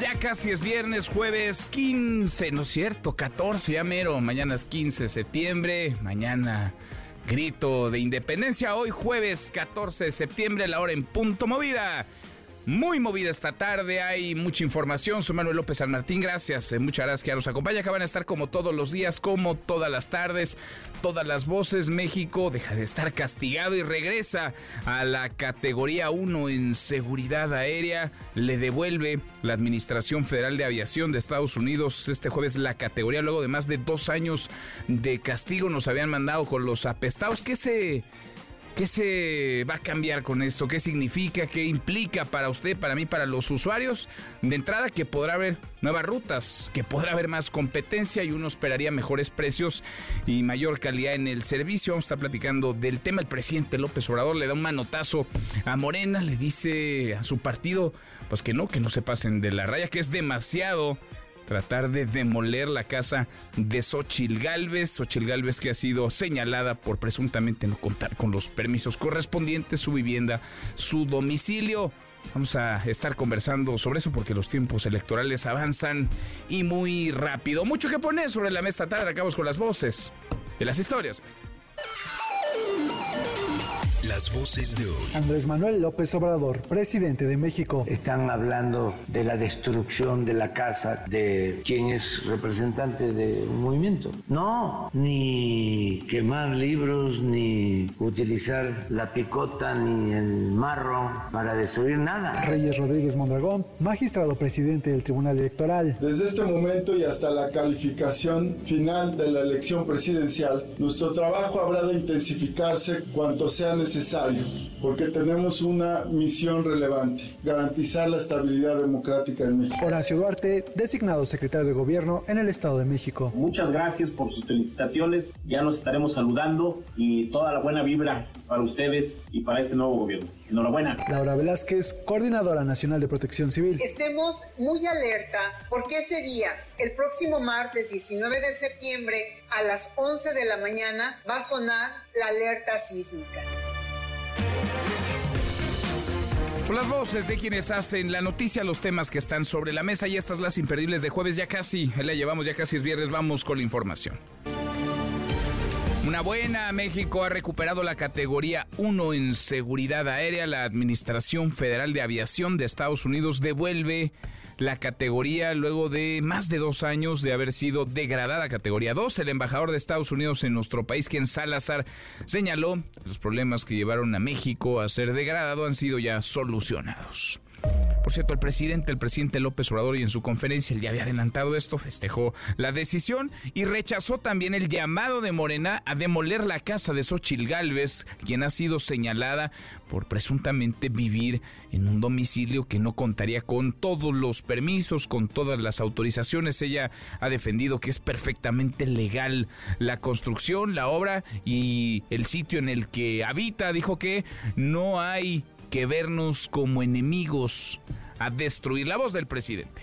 Ya casi es viernes, jueves 15, ¿no es cierto? 14, ya mero, mañana es 15 de septiembre, mañana grito de independencia, hoy jueves 14 de septiembre, la hora en punto movida. Muy movida esta tarde, hay mucha información. Soy Manuel López San Martín, gracias. Eh, muchas gracias que nos acompaña. Que van a estar como todos los días, como todas las tardes, todas las voces. México deja de estar castigado y regresa a la categoría 1 en seguridad aérea. Le devuelve la Administración Federal de Aviación de Estados Unidos este jueves la categoría. Luego de más de dos años de castigo, nos habían mandado con los apestados. ¿Qué se.? ¿Qué se va a cambiar con esto? ¿Qué significa? ¿Qué implica para usted, para mí, para los usuarios? De entrada, que podrá haber nuevas rutas, que podrá haber más competencia y uno esperaría mejores precios y mayor calidad en el servicio. Vamos a estar platicando del tema. El presidente López Obrador le da un manotazo a Morena, le dice a su partido, pues que no, que no se pasen de la raya, que es demasiado tratar de demoler la casa de Xochil Gálvez. Xochil Gálvez que ha sido señalada por presuntamente no contar con los permisos correspondientes, su vivienda, su domicilio. Vamos a estar conversando sobre eso porque los tiempos electorales avanzan y muy rápido. Mucho que poner sobre la mesa tarde. Acabamos con las voces de las historias. Las voces de hoy. Andrés Manuel López Obrador, presidente de México. Están hablando de la destrucción de la casa de quien es representante de un movimiento. No, ni quemar libros, ni utilizar la picota, ni el marro para destruir nada. Reyes Rodríguez Mondragón, magistrado presidente del Tribunal Electoral. Desde este momento y hasta la calificación final de la elección presidencial, nuestro trabajo habrá de intensificarse cuanto sea necesario porque tenemos una misión relevante, garantizar la estabilidad democrática en México. Horacio Duarte, designado secretario de Gobierno en el Estado de México. Muchas gracias por sus felicitaciones, ya nos estaremos saludando y toda la buena vibra para ustedes y para este nuevo gobierno. Enhorabuena. Laura Velázquez, coordinadora nacional de protección civil. Estemos muy alerta porque ese día, el próximo martes 19 de septiembre, a las 11 de la mañana, va a sonar la alerta sísmica. Son las voces de quienes hacen la noticia, los temas que están sobre la mesa y estas las imperdibles de jueves. Ya casi, la llevamos, ya casi es viernes, vamos con la información. Una buena, México ha recuperado la categoría 1 en seguridad aérea. La Administración Federal de Aviación de Estados Unidos devuelve la categoría luego de más de dos años de haber sido degradada categoría 2. El embajador de Estados Unidos en nuestro país, Ken Salazar, señaló los problemas que llevaron a México a ser degradado han sido ya solucionados. Por cierto, el presidente, el presidente López Obrador, y en su conferencia, él ya había adelantado esto, festejó la decisión y rechazó también el llamado de Morena a demoler la casa de Xochil Gálvez, quien ha sido señalada por presuntamente vivir en un domicilio que no contaría con todos los permisos, con todas las autorizaciones. Ella ha defendido que es perfectamente legal la construcción, la obra y el sitio en el que habita. Dijo que no hay que vernos como enemigos a destruir. La voz del presidente.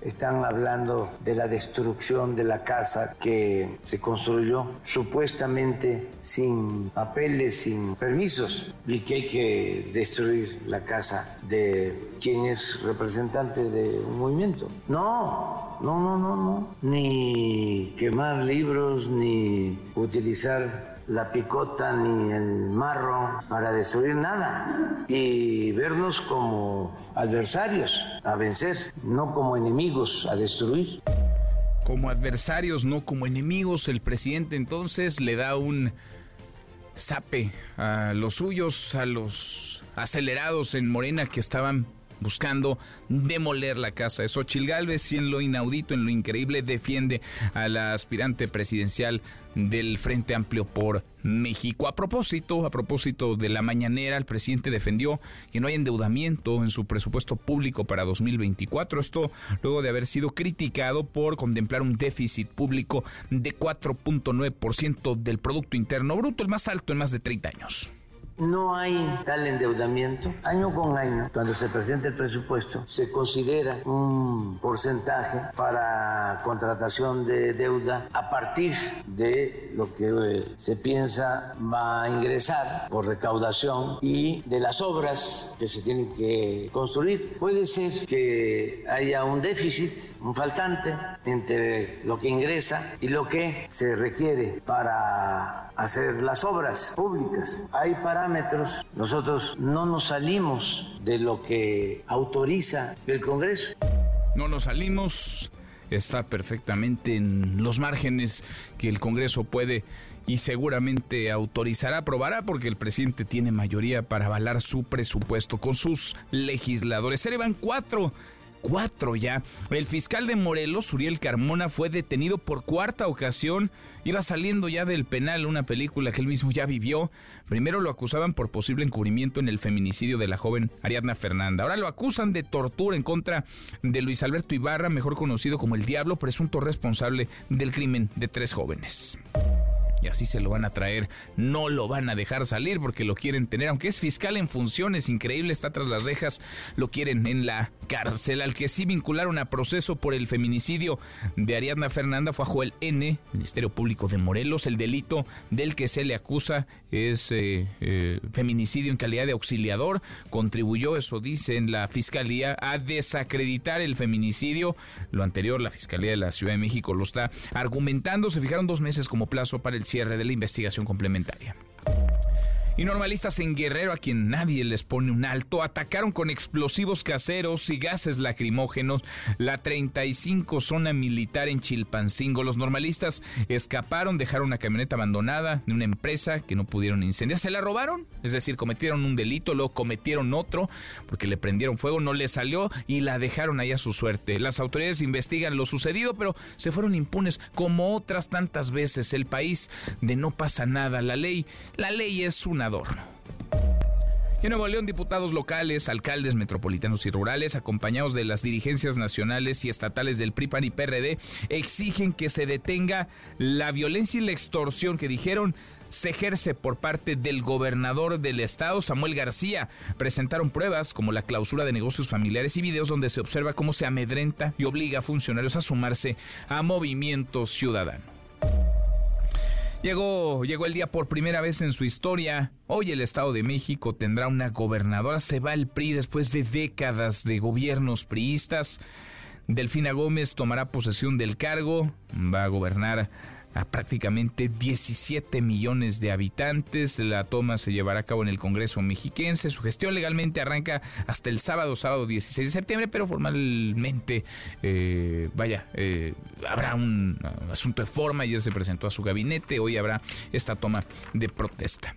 Están hablando de la destrucción de la casa que se construyó supuestamente sin papeles, sin permisos, y que hay que destruir la casa de quien es representante de un movimiento. No, no, no, no, no. Ni quemar libros, ni utilizar la picota ni el marro para destruir nada y vernos como adversarios a vencer, no como enemigos a destruir. Como adversarios, no como enemigos, el presidente entonces le da un zape a los suyos, a los acelerados en Morena que estaban buscando demoler la casa de Xochil Gálvez y en lo inaudito, en lo increíble, defiende a la aspirante presidencial del Frente Amplio por México. A propósito, a propósito de la mañanera, el presidente defendió que no hay endeudamiento en su presupuesto público para 2024. Esto luego de haber sido criticado por contemplar un déficit público de 4.9% del Producto Interno Bruto, el más alto en más de 30 años. No hay tal endeudamiento. Año con año, cuando se presenta el presupuesto, se considera un porcentaje para contratación de deuda a partir de lo que eh, se piensa va a ingresar por recaudación y de las obras que se tienen que construir. Puede ser que haya un déficit, un faltante entre lo que ingresa y lo que se requiere para hacer las obras públicas. Hay parámetros, nosotros no nos salimos de lo que autoriza el Congreso. No nos salimos, está perfectamente en los márgenes que el Congreso puede y seguramente autorizará, aprobará, porque el presidente tiene mayoría para avalar su presupuesto con sus legisladores. Se van cuatro cuatro ya. El fiscal de Morelos, Uriel Carmona, fue detenido por cuarta ocasión. Iba saliendo ya del penal una película que él mismo ya vivió. Primero lo acusaban por posible encubrimiento en el feminicidio de la joven Ariadna Fernanda. Ahora lo acusan de tortura en contra de Luis Alberto Ibarra, mejor conocido como el Diablo, presunto responsable del crimen de tres jóvenes y así se lo van a traer. No lo van a dejar salir porque lo quieren tener, aunque es fiscal en funciones, increíble, está tras las rejas, lo quieren en la cárcel. Al que sí vincularon a proceso por el feminicidio de Ariadna Fernanda fue a Joel N., Ministerio Público de Morelos. El delito del que se le acusa es eh, eh, feminicidio en calidad de auxiliador. Contribuyó, eso dice en la fiscalía, a desacreditar el feminicidio. Lo anterior, la Fiscalía de la Ciudad de México lo está argumentando. Se fijaron dos meses como plazo para el cierre de la investigación complementaria. Y normalistas en Guerrero, a quien nadie les pone un alto, atacaron con explosivos caseros y gases lacrimógenos la 35 zona militar en Chilpancingo. Los normalistas escaparon, dejaron una camioneta abandonada de una empresa que no pudieron incendiar. Se la robaron, es decir, cometieron un delito, luego cometieron otro porque le prendieron fuego, no le salió y la dejaron ahí a su suerte. Las autoridades investigan lo sucedido, pero se fueron impunes como otras tantas veces. El país de no pasa nada. La ley, la ley es una en Nuevo León, diputados locales, alcaldes metropolitanos y rurales, acompañados de las dirigencias nacionales y estatales del PRI, y PRD, exigen que se detenga la violencia y la extorsión que dijeron se ejerce por parte del gobernador del estado, Samuel García. Presentaron pruebas como la clausura de negocios familiares y videos donde se observa cómo se amedrenta y obliga a funcionarios a sumarse a movimiento ciudadano. Llegó, llegó el día por primera vez en su historia. Hoy el Estado de México tendrá una gobernadora. Se va el PRI después de décadas de gobiernos priistas. Delfina Gómez tomará posesión del cargo. Va a gobernar a prácticamente 17 millones de habitantes. La toma se llevará a cabo en el Congreso mexiquense. Su gestión legalmente arranca hasta el sábado, sábado 16 de septiembre, pero formalmente, eh, vaya, eh, habrá un asunto de forma. Ya se presentó a su gabinete. Hoy habrá esta toma de protesta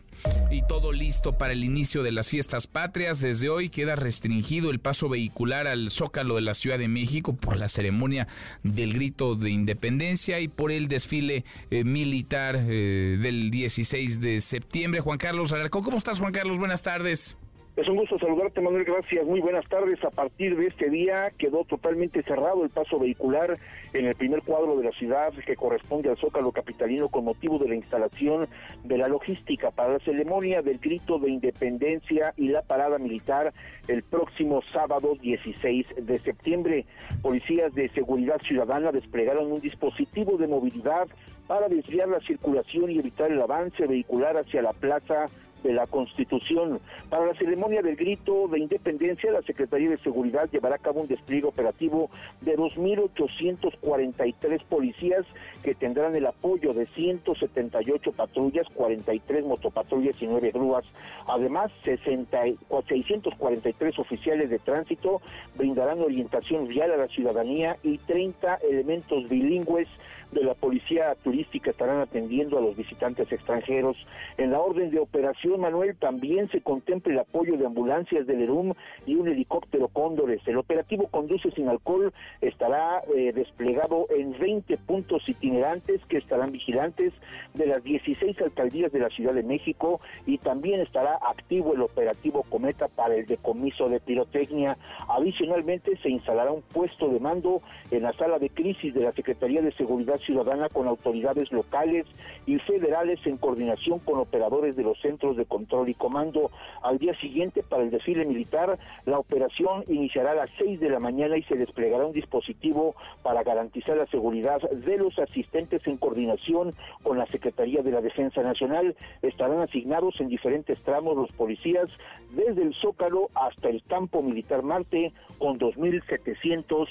y todo listo para el inicio de las fiestas patrias. Desde hoy queda restringido el paso vehicular al Zócalo de la Ciudad de México por la ceremonia del grito de independencia y por el desfile eh, militar eh, del 16 de septiembre. Juan Carlos Alarcón, ¿cómo estás Juan Carlos? Buenas tardes. Es un gusto saludarte, Manuel. Gracias. Muy buenas tardes. A partir de este día quedó totalmente cerrado el paso vehicular en el primer cuadro de la ciudad que corresponde al Zócalo Capitalino con motivo de la instalación de la logística para la ceremonia del grito de independencia y la parada militar el próximo sábado 16 de septiembre. Policías de seguridad ciudadana desplegaron un dispositivo de movilidad para desviar la circulación y evitar el avance vehicular hacia la plaza de la Constitución. Para la ceremonia del grito de independencia, la Secretaría de Seguridad llevará a cabo un despliegue operativo de 2.843 policías que tendrán el apoyo de 178 patrullas, 43 motopatrullas y 9 grúas. Además, 60, 643 oficiales de tránsito brindarán orientación vial a la ciudadanía y 30 elementos bilingües de la Policía Turística estarán atendiendo a los visitantes extranjeros. En la orden de operación, Manuel, también se contempla el apoyo de ambulancias del ERUM y un helicóptero Cóndores. El operativo Conduce sin Alcohol estará eh, desplegado en 20 puntos itinerantes que estarán vigilantes de las 16 alcaldías de la Ciudad de México y también estará activo el operativo Cometa para el decomiso de pirotecnia. Adicionalmente, se instalará un puesto de mando en la sala de crisis de la Secretaría de Seguridad Ciudadana con autoridades locales y federales en coordinación con operadores de los centros de control y comando. Al día siguiente, para el desfile militar, la operación iniciará a las 6 de la mañana y se desplegará un dispositivo para garantizar la seguridad de los asistentes en coordinación con la Secretaría de la Defensa Nacional. Estarán asignados en diferentes tramos los policías desde el Zócalo hasta el Campo Militar Marte con 2.700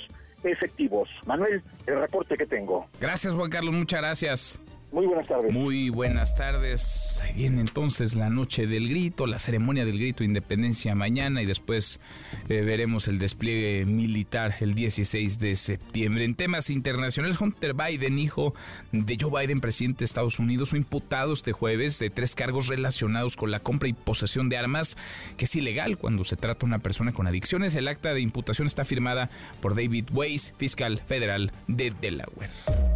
efectivos. Manuel, el reporte que tengo. Gracias, Juan Carlos, muchas gracias. Muy buenas tardes. Muy buenas tardes. Ahí viene entonces la noche del grito, la ceremonia del grito de independencia mañana y después eh, veremos el despliegue militar el 16 de septiembre. En temas internacionales, Hunter Biden, hijo de Joe Biden, presidente de Estados Unidos, fue imputado este jueves de tres cargos relacionados con la compra y posesión de armas, que es ilegal cuando se trata de una persona con adicciones. El acta de imputación está firmada por David Weiss, fiscal federal de Delaware.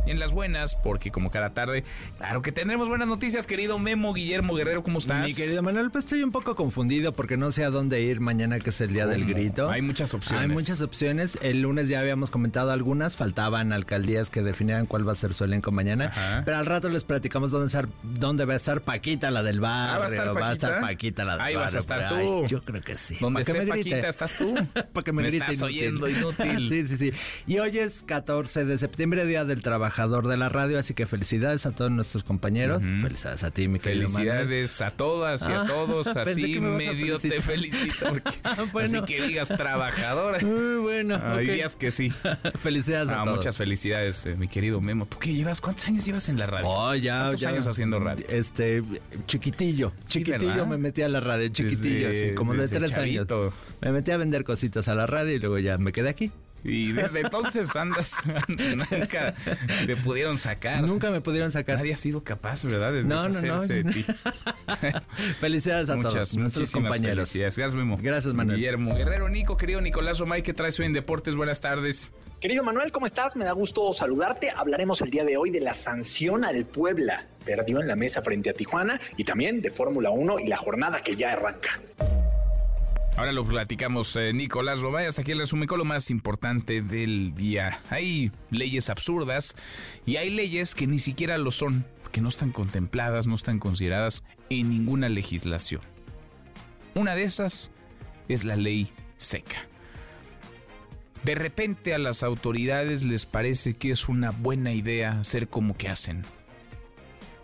Y en las buenas, porque como cada tarde Claro que tendremos buenas noticias, querido Memo Guillermo Guerrero, ¿cómo estás? Mi querido Manuel, pues estoy un poco confundido porque no sé a dónde ir mañana que es el día del grito. Hay muchas opciones. Hay muchas opciones. El lunes ya habíamos comentado algunas, faltaban alcaldías que definieran cuál va a ser su elenco mañana. Pero al rato les platicamos dónde, dónde va a estar Paquita, la del bar. Ah, ¿va a estar Paquita? Va a estar Paquita, la del Ahí bar. vas a estar tú. yo creo que sí. Donde esté. Paquita, ¿estás tú? Para que me, Me grite estás inútil. oyendo, inútil. sí, sí, sí. Y hoy es 14 de septiembre, Día del Trabajador de la Radio, así que felicidades a todos nuestros compañeros. Felicidades a ti, mi querido Manuel. Felicidades a todas y a Ah, todos. A ti me a medio te felicito. porque- Bueno. Así que digas trabajadora. Muy bueno. Hay ok. días que sí. Felicidades a Ah, todos. muchas felicidades, eh, mi querido Memo. ¿Tú qué llevas? ¿Cuántos años llevas en la radio? Oh, ya, ¿Cuántos ya. años haciendo radio? Este, chiquitillo. Chiquitillo ¿verdad? me metí a la radio, chiquitillo, Desde- así, como de tres chavito. años. Me metí a vender cositas a la radio y luego ya me quedé aquí. Y desde entonces andas, nunca te pudieron sacar. Nunca me pudieron sacar. Nadie ha sido capaz, ¿verdad? De No, no, no. deshacerse de ti. Felicidades a Muchas, todos nuestros muchísimas compañeros. felicidades. Gracias, Memo. Gracias, Manuel. Guillermo Guerrero, Nico, querido Nicolás Omay, ¿qué traes hoy en Deportes? Buenas tardes. Querido Manuel, ¿cómo estás? Me da gusto saludarte. Hablaremos el día de hoy de la sanción al Puebla. Perdió en la mesa frente a Tijuana y también de Fórmula 1 y la jornada que ya arranca. Ahora lo platicamos, eh, Nicolás Robay. Hasta aquí el resumen con lo más importante del día. Hay leyes absurdas y hay leyes que ni siquiera lo son, que no están contempladas, no están consideradas en ninguna legislación. Una de esas es la ley seca. De repente a las autoridades les parece que es una buena idea hacer como que hacen.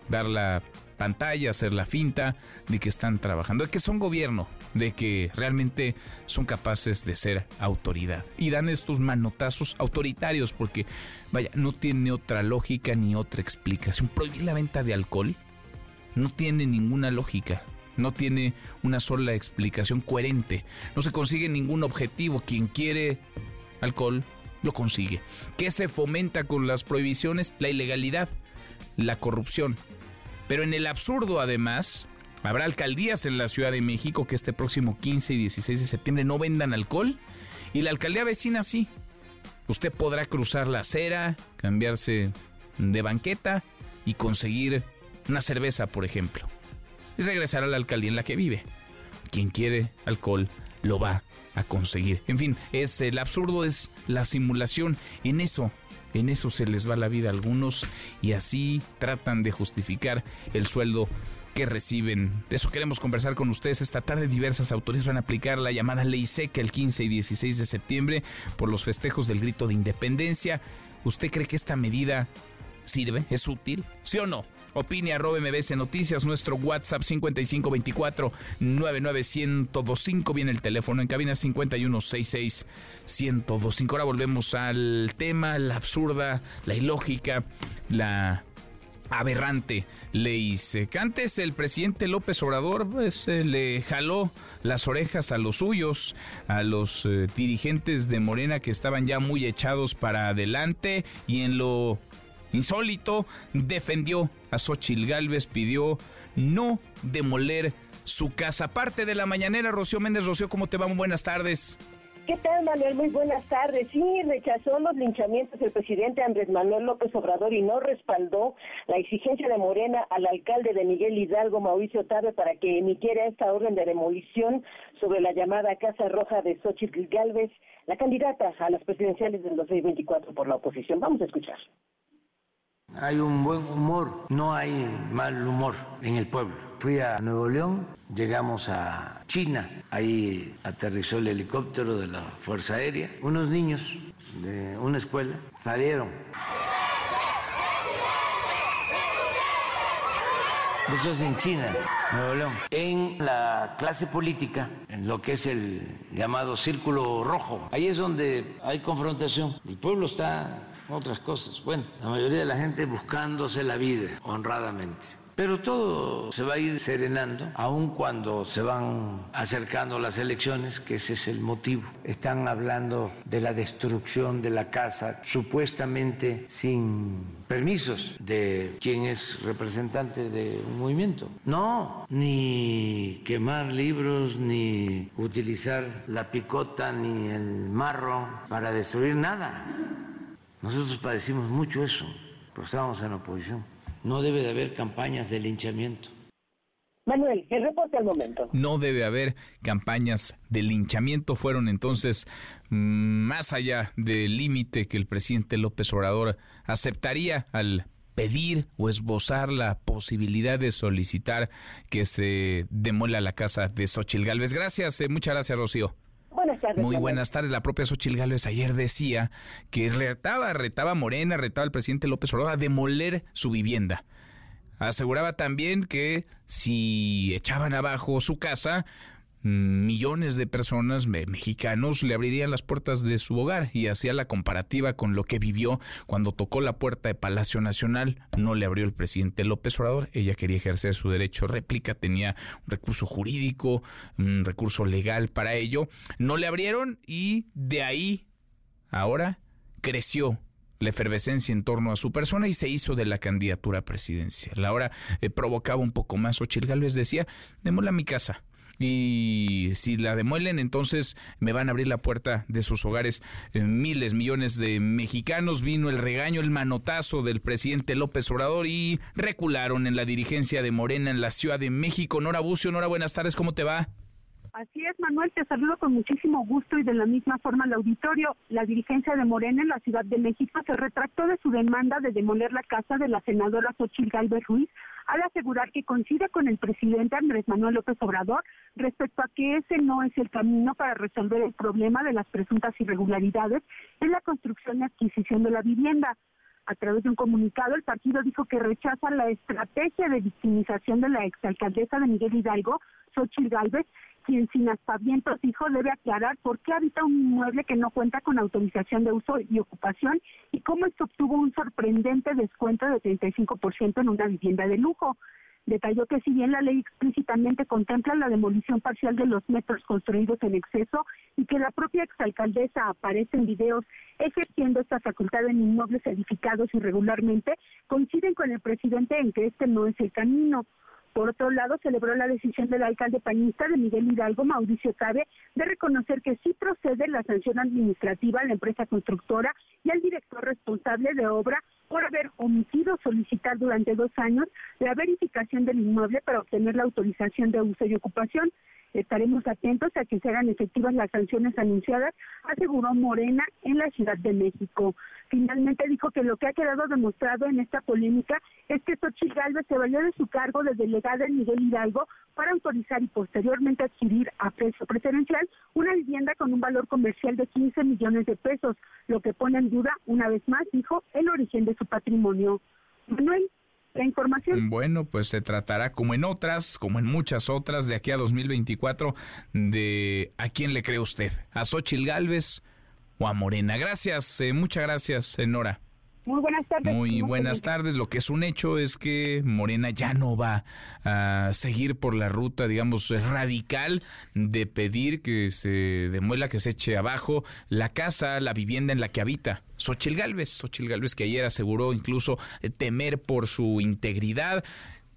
Dar la pantalla, hacer la finta de que están trabajando, de que son gobierno, de que realmente son capaces de ser autoridad. Y dan estos manotazos autoritarios porque, vaya, no tiene otra lógica ni otra explicación. Prohibir la venta de alcohol no tiene ninguna lógica. No tiene una sola explicación coherente. No se consigue ningún objetivo. Quien quiere alcohol lo consigue. ¿Qué se fomenta con las prohibiciones? La ilegalidad, la corrupción. Pero en el absurdo, además, habrá alcaldías en la Ciudad de México que este próximo 15 y 16 de septiembre no vendan alcohol. Y la alcaldía vecina sí. Usted podrá cruzar la acera, cambiarse de banqueta y conseguir una cerveza, por ejemplo. Y regresar a la alcaldía en la que vive. Quien quiere alcohol lo va a conseguir. En fin, es el absurdo es la simulación. En eso, en eso se les va la vida a algunos y así tratan de justificar el sueldo que reciben. De eso queremos conversar con ustedes esta tarde. Diversas autoridades van a aplicar la llamada ley seca el 15 y 16 de septiembre por los festejos del grito de independencia. ¿Usted cree que esta medida sirve? ¿Es útil? ¿Sí o no? Opine arroba MBS Noticias, nuestro WhatsApp 5524 99125 viene el teléfono en cabina 5166 1025. Ahora volvemos al tema, la absurda, la ilógica, la aberrante ley seca. Antes el presidente López Obrador pues, eh, le jaló las orejas a los suyos, a los eh, dirigentes de Morena que estaban ya muy echados para adelante y en lo insólito, defendió a Xochil Gálvez, pidió no demoler su casa. Parte de la mañanera, Rocío Méndez. Rocío, ¿cómo te va? buenas tardes. ¿Qué tal, Manuel? Muy buenas tardes. Sí, rechazó los linchamientos del presidente Andrés Manuel López Obrador y no respaldó la exigencia de Morena al alcalde de Miguel Hidalgo, Mauricio Tabe, para que emitiera esta orden de demolición sobre la llamada Casa Roja de Xochitl Galvez, la candidata a las presidenciales del 2024 por la oposición. Vamos a escuchar. Hay un buen humor, no hay mal humor en el pueblo. Fui a Nuevo León, llegamos a China, ahí aterrizó el helicóptero de la Fuerza Aérea. Unos niños de una escuela salieron. Eso es en China, Nuevo León. En la clase política, en lo que es el llamado círculo rojo, ahí es donde hay confrontación. El pueblo está otras cosas. Bueno, la mayoría de la gente buscándose la vida honradamente. Pero todo se va a ir serenando, aun cuando se van acercando las elecciones, que ese es el motivo. Están hablando de la destrucción de la casa, supuestamente sin permisos de quien es representante de un movimiento. No, ni quemar libros, ni utilizar la picota, ni el marro para destruir nada. Nosotros padecimos mucho eso, pero estábamos en oposición. No debe de haber campañas de linchamiento. Manuel, el reporte al momento. No debe haber campañas de linchamiento. Fueron entonces mm, más allá del límite que el presidente López Obrador aceptaría al pedir o esbozar la posibilidad de solicitar que se demuela la casa de Xochil Gálvez. Gracias, eh, muchas gracias, Rocío. Buenas tardes. Muy buenas tardes. La propia Xochil Gálvez ayer decía que retaba, retaba a Morena, retaba al presidente López Obrador a demoler su vivienda. Aseguraba también que si echaban abajo su casa, millones de personas mexicanos le abrirían las puertas de su hogar y hacía la comparativa con lo que vivió cuando tocó la puerta de Palacio Nacional. No le abrió el presidente López Obrador. Ella quería ejercer su derecho réplica, tenía un recurso jurídico, un recurso legal para ello. No le abrieron y de ahí ahora creció la efervescencia en torno a su persona y se hizo de la candidatura presidencial. Ahora eh, provocaba un poco más. Ochil Gálvez decía, démosle a mi casa y si la demuelen entonces me van a abrir la puerta de sus hogares eh, miles, millones de mexicanos. Vino el regaño, el manotazo del presidente López Obrador y recularon en la dirigencia de Morena en la Ciudad de México. Nora Bucio, Nora, buenas tardes, ¿cómo te va? Así es, Manuel, te saludo con muchísimo gusto y de la misma forma al auditorio. La dirigencia de Morena en la Ciudad de México se retractó de su demanda de demoler la casa de la senadora Xochil Gálvez Ruiz al asegurar que coincide con el presidente Andrés Manuel López Obrador respecto a que ese no es el camino para resolver el problema de las presuntas irregularidades en la construcción y adquisición de la vivienda. A través de un comunicado, el partido dijo que rechaza la estrategia de victimización de la exalcaldesa de Miguel Hidalgo, Xochitl Gálvez, quien sin aspavientos dijo debe aclarar por qué habita un inmueble que no cuenta con autorización de uso y ocupación y cómo esto obtuvo un sorprendente descuento de 35% en una vivienda de lujo. Detalló que si bien la ley explícitamente contempla la demolición parcial de los metros construidos en exceso y que la propia exalcaldesa aparece en videos ejerciendo esta facultad en inmuebles edificados irregularmente, coinciden con el presidente en que este no es el camino. Por otro lado, celebró la decisión del alcalde pañista de Miguel Hidalgo, Mauricio Cabe, de reconocer que sí procede la sanción administrativa a la empresa constructora y al director responsable de obra por haber omitido solicitar durante dos años la verificación del inmueble para obtener la autorización de uso y ocupación. Estaremos atentos a que se hagan efectivas las sanciones anunciadas, aseguró Morena en la Ciudad de México. Finalmente dijo que lo que ha quedado demostrado en esta polémica es que Xochitl Galvez se valió de su cargo de delegada en Miguel Hidalgo para autorizar y posteriormente adquirir a precio preferencial una vivienda con un valor comercial de 15 millones de pesos, lo que pone en duda, una vez más, dijo, el origen de su patrimonio. Manuel, la información. Bueno, pues se tratará como en otras, como en muchas otras, de aquí a 2024, de a quién le cree usted, a Xochil Gálvez o a Morena. Gracias, eh, muchas gracias, Nora. Muy buenas tardes. Muy buenas tardes. Lo que es un hecho es que Morena ya no va a seguir por la ruta, digamos, radical de pedir que se demuela, que se eche abajo la casa, la vivienda en la que habita. Xochil Gálvez, Xochil Gálvez que ayer aseguró incluso temer por su integridad,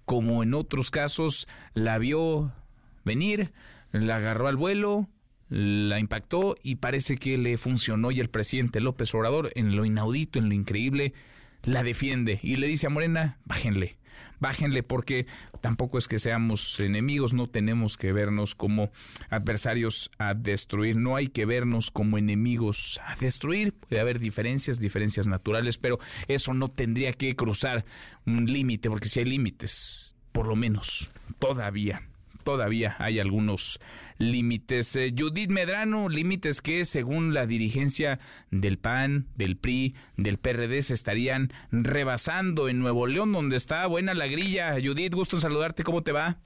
como en otros casos la vio venir, la agarró al vuelo, la impactó y parece que le funcionó. Y el presidente López Obrador en lo inaudito, en lo increíble, la defiende y le dice a Morena, bájenle, bájenle porque tampoco es que seamos enemigos, no tenemos que vernos como adversarios a destruir, no hay que vernos como enemigos a destruir, puede haber diferencias, diferencias naturales, pero eso no tendría que cruzar un límite, porque si hay límites, por lo menos todavía todavía hay algunos límites. Eh, Judith Medrano, límites que según la dirigencia del PAN, del PRI, del PRD se estarían rebasando en Nuevo León, donde está buena la grilla. Judith, gusto en saludarte, ¿cómo te va?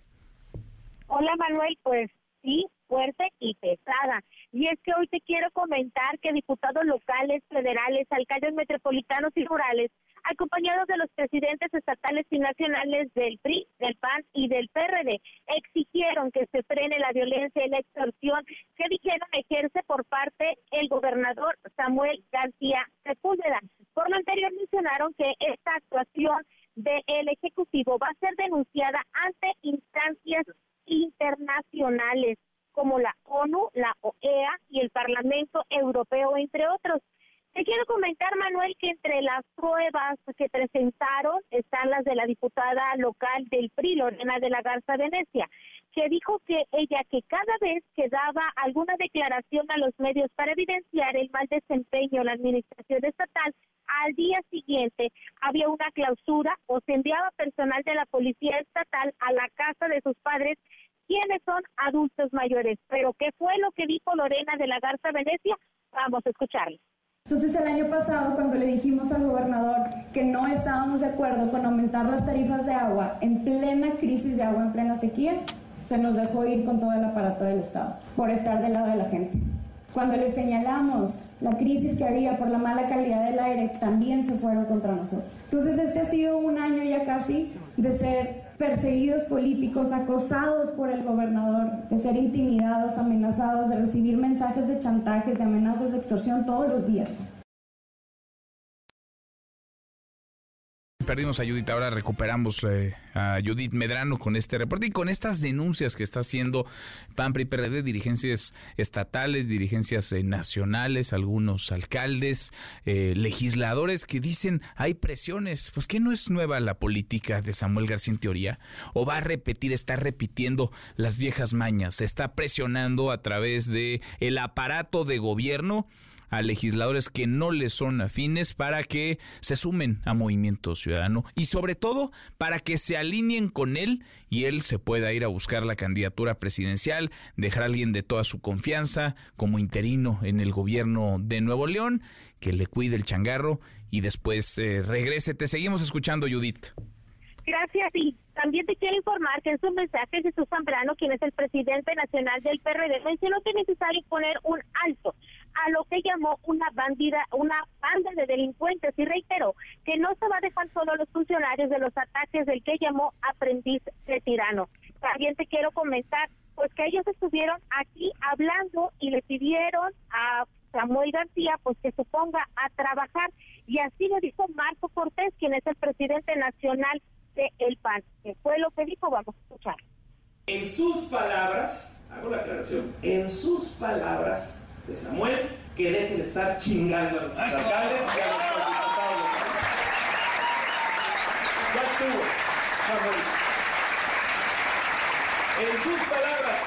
Hola Manuel, pues sí, fuerte y pesada. Y es que hoy te quiero comentar que diputados locales, federales, alcaldes metropolitanos y rurales acompañados de los presidentes estatales y nacionales del PRI, del PAN y del PRD, exigieron que se frene la violencia y la extorsión que dijeron ejerce por parte el gobernador Samuel García Sepúlveda. Por lo anterior mencionaron que esta actuación del Ejecutivo va a ser denunciada ante instancias internacionales como la ONU, la OEA y el Parlamento Europeo, entre otros. Te quiero comentar, Manuel, que entre las pruebas que presentaron están las de la diputada local del PRI, Lorena de la Garza Venecia, que dijo que ella que cada vez que daba alguna declaración a los medios para evidenciar el mal desempeño de la administración estatal, al día siguiente había una clausura o se enviaba personal de la policía estatal a la casa de sus padres quienes son adultos mayores. Pero ¿qué fue lo que dijo Lorena de la Garza Venecia? Vamos a escucharle. Entonces el año pasado cuando le dijimos al gobernador que no estábamos de acuerdo con aumentar las tarifas de agua en plena crisis de agua, en plena sequía, se nos dejó ir con todo el aparato del Estado por estar del lado de la gente. Cuando le señalamos la crisis que había por la mala calidad del aire, también se fueron contra nosotros. Entonces este ha sido un año ya casi de ser perseguidos políticos, acosados por el gobernador, de ser intimidados, amenazados, de recibir mensajes de chantajes, de amenazas de extorsión todos los días. Perdimos a Judith, ahora recuperamos eh, a Judith Medrano con este reporte y con estas denuncias que está haciendo PAN, PRI, PRD, dirigencias estatales, dirigencias eh, nacionales, algunos alcaldes, eh, legisladores que dicen hay presiones. Pues que no es nueva la política de Samuel García en teoría, o va a repetir, está repitiendo las viejas mañas, se está presionando a través de el aparato de gobierno a legisladores que no le son afines para que se sumen a Movimiento Ciudadano y sobre todo para que se alineen con él y él se pueda ir a buscar la candidatura presidencial, dejar a alguien de toda su confianza como interino en el gobierno de Nuevo León, que le cuide el changarro y después eh, regrese. Te seguimos escuchando, Judith. Gracias y también te quiero informar que en su mensaje Jesús Zambrano, quien es el presidente nacional del PRD, mencionó que es necesario poner un alto a lo que llamó una bandida, una banda de delincuentes y reiteró que no se va a dejar solo los funcionarios de los ataques del que llamó aprendiz de tirano. También te quiero comentar pues que ellos estuvieron aquí hablando y le pidieron a Samuel García pues que se ponga a trabajar y así lo dijo Marco Cortés, quien es el presidente nacional de El PAN. ¿Qué fue lo que dijo? Vamos a escuchar. En sus palabras, hago la aclaración, en sus palabras de Samuel que deje de estar chingando a los alcaldes y a los diputados. Ya estuvo, Samuel. En sus palabras,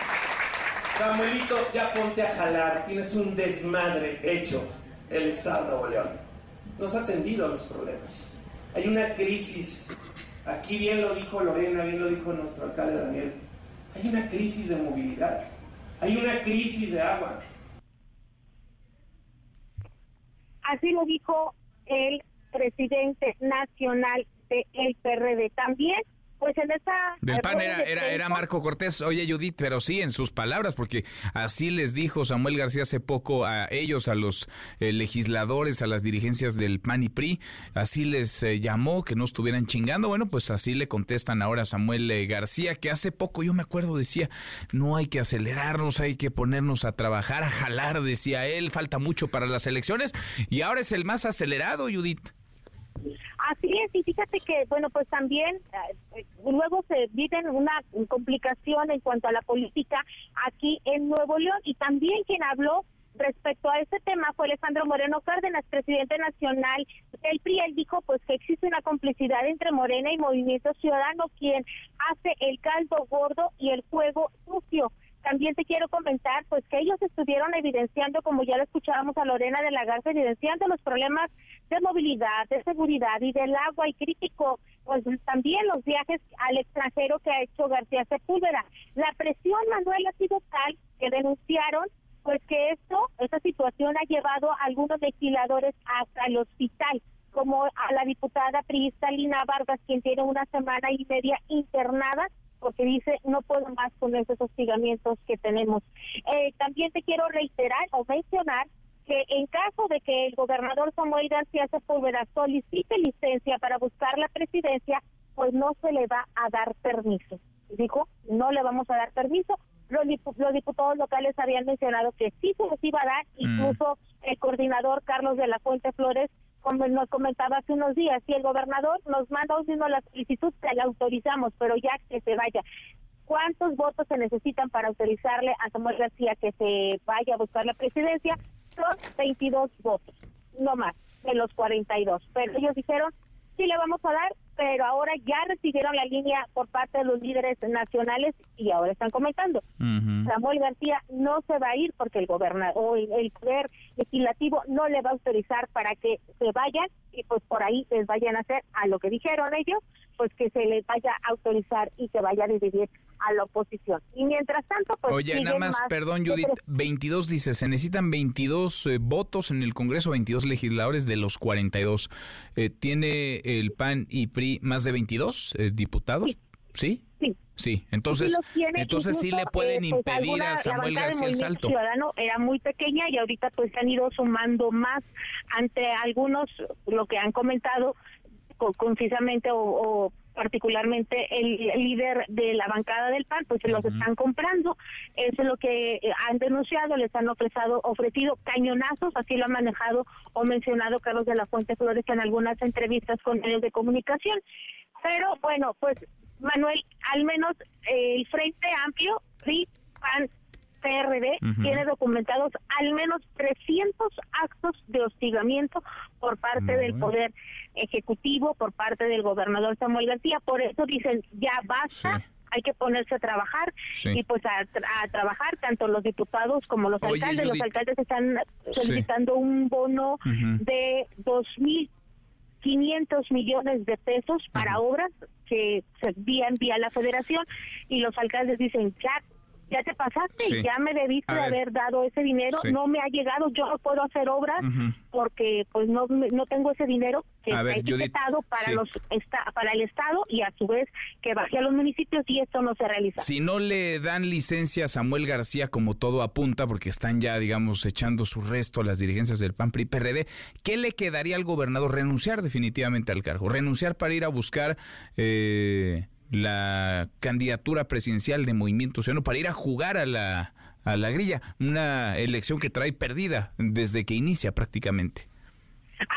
Samuelito, ya ponte a jalar, tienes un desmadre hecho el Estado de Nuevo León. No ha atendido a los problemas. Hay una crisis, aquí bien lo dijo Lorena, bien lo dijo nuestro alcalde Daniel, hay una crisis de movilidad, hay una crisis de agua, Así lo dijo el presidente nacional del PRD. También pues en esa... Del PAN era, era, era, Marco Cortés. Oye, Judith, pero sí, en sus palabras, porque así les dijo Samuel García hace poco a ellos, a los eh, legisladores, a las dirigencias del PAN y PRI, así les eh, llamó, que no estuvieran chingando. Bueno, pues así le contestan ahora a Samuel eh, García, que hace poco, yo me acuerdo, decía, no hay que acelerarnos, hay que ponernos a trabajar, a jalar, decía él, falta mucho para las elecciones, y ahora es el más acelerado, Judith. Así es, y fíjate que, bueno, pues también eh, luego se viven una complicación en cuanto a la política aquí en Nuevo León y también quien habló respecto a ese tema fue Alejandro Moreno Cárdenas, presidente nacional del PRI. Él dijo pues que existe una complicidad entre Morena y Movimiento Ciudadano, quien hace el caldo gordo y el juego sucio. También te quiero comentar pues que ellos estuvieron evidenciando, como ya lo escuchábamos a Lorena de la Garza, evidenciando los problemas de movilidad, de seguridad y del agua y crítico pues también los viajes al extranjero que ha hecho García Sepúlveda. La presión, Manuel, ha sido tal que denunciaron pues que esto, esta situación ha llevado a algunos legisladores hasta el hospital como a la diputada priista Lina Vargas, quien tiene una semana y media internada porque dice no puedo más con esos hostigamientos que tenemos. Eh, también te quiero reiterar o mencionar que en caso de que el gobernador Samuel García Sepúlveda solicite licencia para buscar la presidencia, pues no se le va a dar permiso. Dijo, no le vamos a dar permiso. Los, los diputados locales habían mencionado que sí se les iba a dar, mm. incluso el coordinador Carlos de la Fuente Flores como nos comentaba hace unos días, si el gobernador nos manda un la solicitud, se la autorizamos, pero ya que se vaya. ¿Cuántos votos se necesitan para autorizarle a Samuel García que se vaya a buscar la presidencia? Son 22 votos, no más, de los 42. Pero ellos dijeron, sí le vamos a dar, pero ahora ya recibieron la línea por parte de los líderes nacionales y ahora están comentando. Samuel García no se va a ir porque el gobernador, el poder legislativo no le va a autorizar para que se vayan y pues por ahí les vayan a hacer a lo que dijeron ellos, pues que se les vaya a autorizar y que vaya a dividir a la oposición. Y mientras tanto, pues... Oye, nada más, perdón Judith, 22 dice, se necesitan 22 eh, votos en el Congreso, 22 legisladores de los 42. Eh, ¿Tiene el PAN y PRI más de 22 eh, diputados? ¿Sí? Sí. Sí, entonces, sí entonces sí le pueden pues, impedir a Samuel García el salto. Ciudadano era muy pequeña y ahorita pues se han ido sumando más ante algunos, lo que han comentado concisamente o particularmente el líder de la bancada del PAN, pues se los están comprando. Eso es lo que eh, han denunciado, les han ofrecido, ofrecido cañonazos, así lo ha manejado o mencionado Carlos de la Fuente Flores en algunas entrevistas con medios de comunicación. Pero bueno, pues Manuel, al menos eh, el Frente Amplio, PRI, PAN, PRD tiene documentados al menos 300 actos de hostigamiento por parte del Poder Ejecutivo, por parte del gobernador Samuel García. Por eso dicen, ya basta. Hay que ponerse a trabajar y pues a, trabajar tanto los diputados como los alcaldes. Los alcaldes están solicitando un bono de dos mil 500 millones de pesos para obras que se envían vía la federación. Y los alcaldes dicen ya ya te pasaste, ya me debiste de haber dado ese dinero, no me ha llegado, yo no puedo hacer obras porque pues no no tengo ese dinero que está etiquetado para los para el estado y a su vez que baje a los municipios y esto no se realiza. Si no le dan licencia a Samuel García como todo apunta porque están ya digamos echando su resto a las dirigencias del PAN PRI PRD, ¿qué le quedaría al gobernador renunciar definitivamente al cargo? Renunciar para ir a buscar eh, la candidatura presidencial de Movimiento Ciudadano para ir a jugar a la, a la grilla, una elección que trae perdida desde que inicia prácticamente.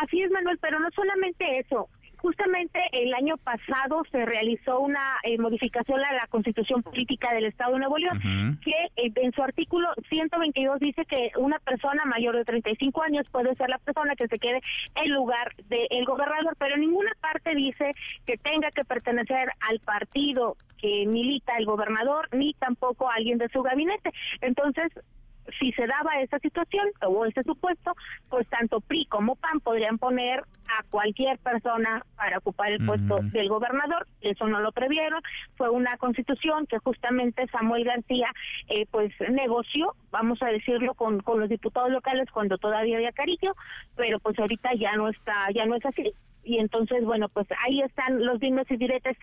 Así es, Manuel, pero no solamente eso. Justamente el año pasado se realizó una eh, modificación a la Constitución Política del Estado de Nuevo León, que eh, en su artículo 122 dice que una persona mayor de 35 años puede ser la persona que se quede en lugar del gobernador, pero en ninguna parte dice que tenga que pertenecer al partido que milita el gobernador, ni tampoco a alguien de su gabinete. Entonces, si se daba esa situación o ese supuesto, pues tanto PRI como PAN podrían poner a cualquier persona para ocupar el puesto del gobernador. Eso no lo previeron. Fue una constitución que justamente Samuel García eh, pues negoció, vamos a decirlo, con, con los diputados locales cuando todavía había cariño, pero pues ahorita ya no está, ya no es así y entonces, bueno, pues ahí están los dimes y diretes.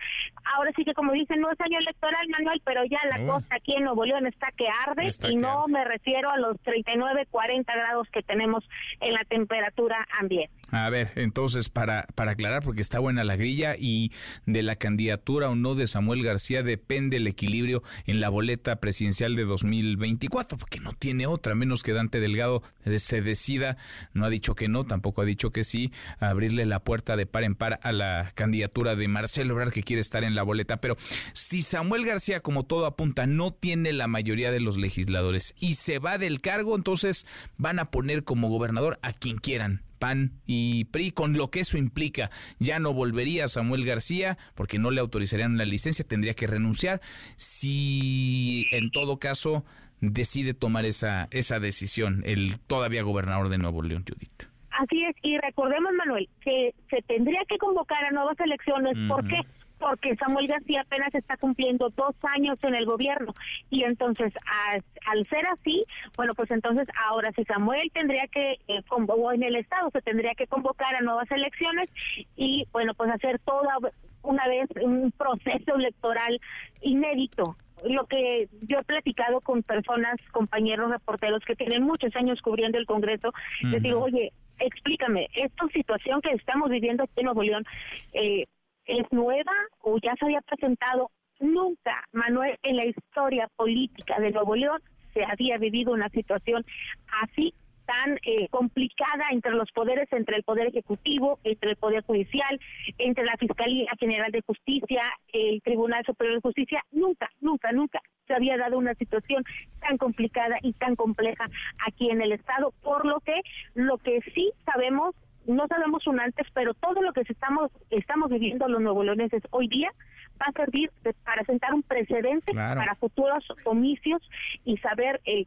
Ahora sí que como dicen, no es año electoral, Manuel, pero ya la costa aquí en Nuevo León está que arde y no me refiero a los 39, 40 grados que tenemos en la temperatura ambiente. A ver, entonces, para, para aclarar, porque está buena la grilla y de la candidatura o no de Samuel García depende el equilibrio en la boleta presidencial de 2024, porque no tiene otra, menos que Dante Delgado se decida, no ha dicho que no, tampoco ha dicho que sí, abrirle la puerta de par en par a la candidatura de Marcelo Ebrard que quiere estar en la boleta. Pero si Samuel García, como todo apunta, no tiene la mayoría de los legisladores y se va del cargo, entonces van a poner como gobernador a quien quieran. PAN y PRI, con lo que eso implica. Ya no volvería Samuel García porque no le autorizarían la licencia, tendría que renunciar. Si en todo caso decide tomar esa, esa decisión el todavía gobernador de Nuevo León, Judith. Así es, y recordemos, Manuel, que se tendría que convocar a nuevas elecciones. ¿Por qué? Porque Samuel García apenas está cumpliendo dos años en el gobierno. Y entonces, al ser así, bueno, pues entonces ahora si Samuel tendría que, eh, o en el Estado, se tendría que convocar a nuevas elecciones y, bueno, pues hacer toda una vez un proceso electoral inédito lo que yo he platicado con personas, compañeros reporteros que tienen muchos años cubriendo el Congreso, les digo, oye, explícame, ¿esta situación que estamos viviendo aquí en Nuevo León eh, es nueva o ya se había presentado? Nunca, Manuel, en la historia política de Nuevo León se había vivido una situación así tan eh, complicada entre los poderes, entre el Poder Ejecutivo, entre el Poder Judicial, entre la Fiscalía General de Justicia, el Tribunal Superior de Justicia. Nunca, nunca, nunca se había dado una situación tan complicada y tan compleja aquí en el Estado, por lo que lo que sí sabemos no sabemos un antes, pero todo lo que estamos estamos viviendo los nuevo leoneses hoy día va a servir para sentar un precedente para futuros comicios y saber eh,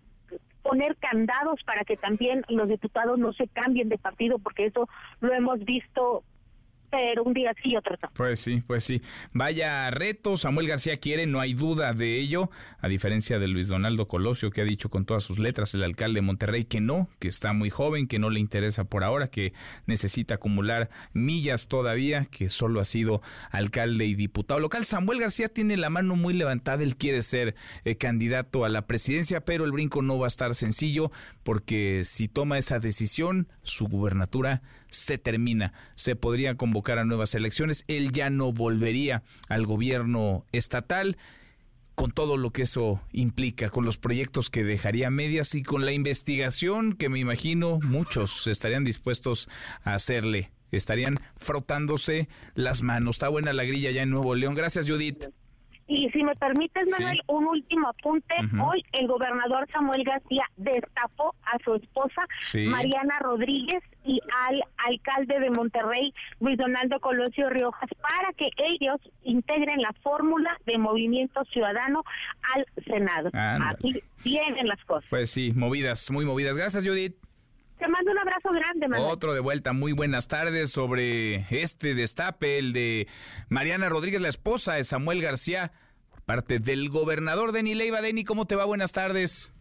poner candados para que también los diputados no se cambien de partido, porque eso lo hemos visto pero un día sí, otro no. Pues sí, pues sí. Vaya reto, Samuel García quiere, no hay duda de ello, a diferencia de Luis Donaldo Colosio, que ha dicho con todas sus letras, el alcalde de Monterrey, que no, que está muy joven, que no le interesa por ahora, que necesita acumular millas todavía, que solo ha sido alcalde y diputado local. Samuel García tiene la mano muy levantada, él quiere ser eh, candidato a la presidencia, pero el brinco no va a estar sencillo, porque si toma esa decisión, su gubernatura se termina. Se podría convocar a nuevas elecciones. Él ya no volvería al gobierno estatal con todo lo que eso implica, con los proyectos que dejaría medias y con la investigación que me imagino muchos estarían dispuestos a hacerle. Estarían frotándose las manos. Está buena la grilla ya en Nuevo León. Gracias, Judith. Y si me permites, Manuel, un último apunte. Hoy el gobernador Samuel García destapó a su esposa Mariana Rodríguez y al alcalde de Monterrey, Luis Donaldo Colosio Riojas, para que ellos integren la fórmula de movimiento ciudadano al Senado. Así vienen las cosas. Pues sí, movidas, muy movidas. Gracias, Judith. Otro de vuelta, muy buenas tardes sobre este destape, el de Mariana Rodríguez, la esposa de Samuel García, por parte del gobernador Deni Leiva. Deni, ¿cómo te va? Buenas tardes.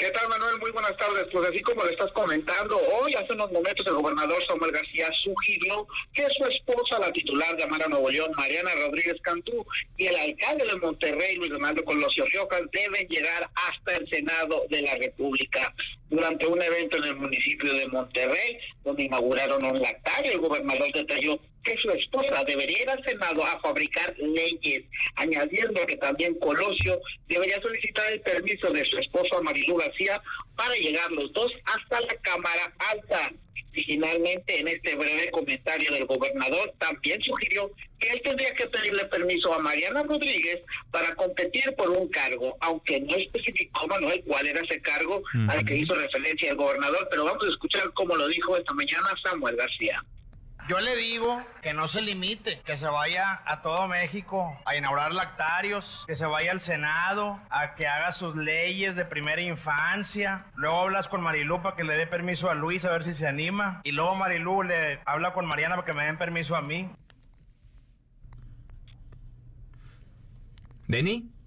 ¿Qué tal, Manuel? Muy buenas tardes. Pues así como le estás comentando, hoy hace unos momentos el gobernador Samuel García sugirió que su esposa, la titular de Amara Nuevo León, Mariana Rodríguez Cantú, y el alcalde de Monterrey, Luis Donaldo Colosio Riojas, deben llegar hasta el Senado de la República. Durante un evento en el municipio de Monterrey, donde inauguraron un lactario, el gobernador detalló que su esposa debería ir al Senado a fabricar leyes, añadiendo que también Colosio debería solicitar el permiso de su esposo Marilu García para llegar los dos hasta la Cámara Alta. Y finalmente, en este breve comentario del gobernador, también sugirió que él tendría que pedirle permiso a Mariana Rodríguez para competir por un cargo, aunque no especificó Manuel cuál era ese cargo al que hizo referencia el gobernador, pero vamos a escuchar cómo lo dijo esta mañana Samuel García. Yo le digo que no se limite, que se vaya a todo México a inaugurar lactarios, que se vaya al Senado, a que haga sus leyes de primera infancia. Luego hablas con Marilu para que le dé permiso a Luis a ver si se anima. Y luego Marilu le habla con Mariana para que me den permiso a mí. ¿Deni?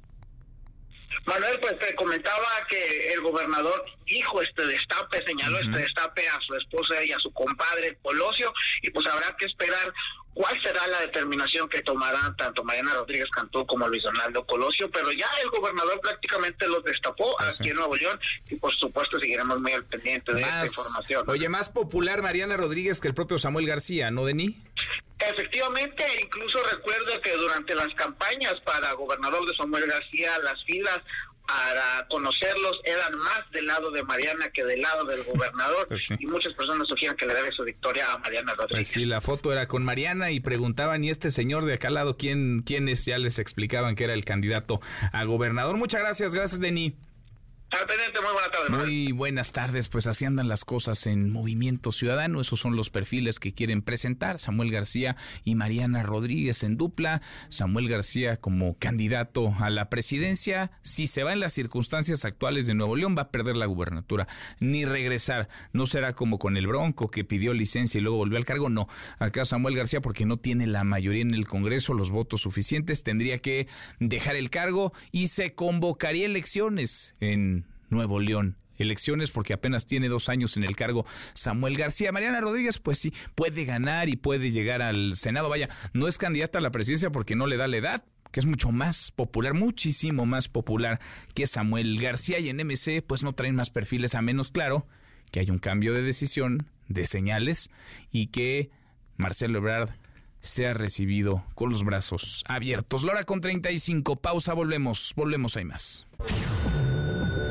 Manuel, pues te comentaba que el gobernador dijo este destape, señaló este destape a su esposa y a su compadre Colosio, y pues habrá que esperar cuál será la determinación que tomarán tanto Mariana Rodríguez Cantú como Luis Donaldo Colosio, pero ya el gobernador prácticamente los destapó aquí en Nuevo León y por supuesto seguiremos muy al pendiente de esta información. Oye, más popular Mariana Rodríguez que el propio Samuel García, ¿no, Denis? Efectivamente, incluso recuerdo que durante las campañas para gobernador de Samuel García, las filas para conocerlos eran más del lado de Mariana que del lado del gobernador Pues sí. y muchas personas sugieren que le debe su victoria a Mariana Pues Rodríguez. sí, la foto era con Mariana y preguntaban, ¿y este señor de acá al lado quién, quién es? Ya les explicaban que era el candidato a gobernador. Muchas gracias, gracias, Denis. Muy buenas tardes, pues así andan las cosas en Movimiento Ciudadano, esos son los perfiles que quieren presentar, Samuel García y Mariana Rodríguez en dupla, Samuel García como candidato a la presidencia, si se va en las circunstancias actuales de Nuevo León va a perder la gubernatura, ni regresar, no será como con el Bronco que pidió licencia y luego volvió al cargo, no, acá Samuel García porque no tiene la mayoría en el Congreso, los votos suficientes, tendría que dejar el cargo y se convocaría elecciones en Nuevo León. Elecciones porque apenas tiene dos años en el cargo Samuel García. Mariana Rodríguez, pues sí, puede ganar y puede llegar al Senado. Vaya, no es candidata a la presidencia porque no le da la edad, que es mucho más popular, muchísimo más popular que Samuel García. Y en MC, pues no traen más perfiles, a menos claro que hay un cambio de decisión, de señales y que Marcelo Ebrard sea recibido con los brazos abiertos. Lora con 35, pausa, volvemos, volvemos, hay más.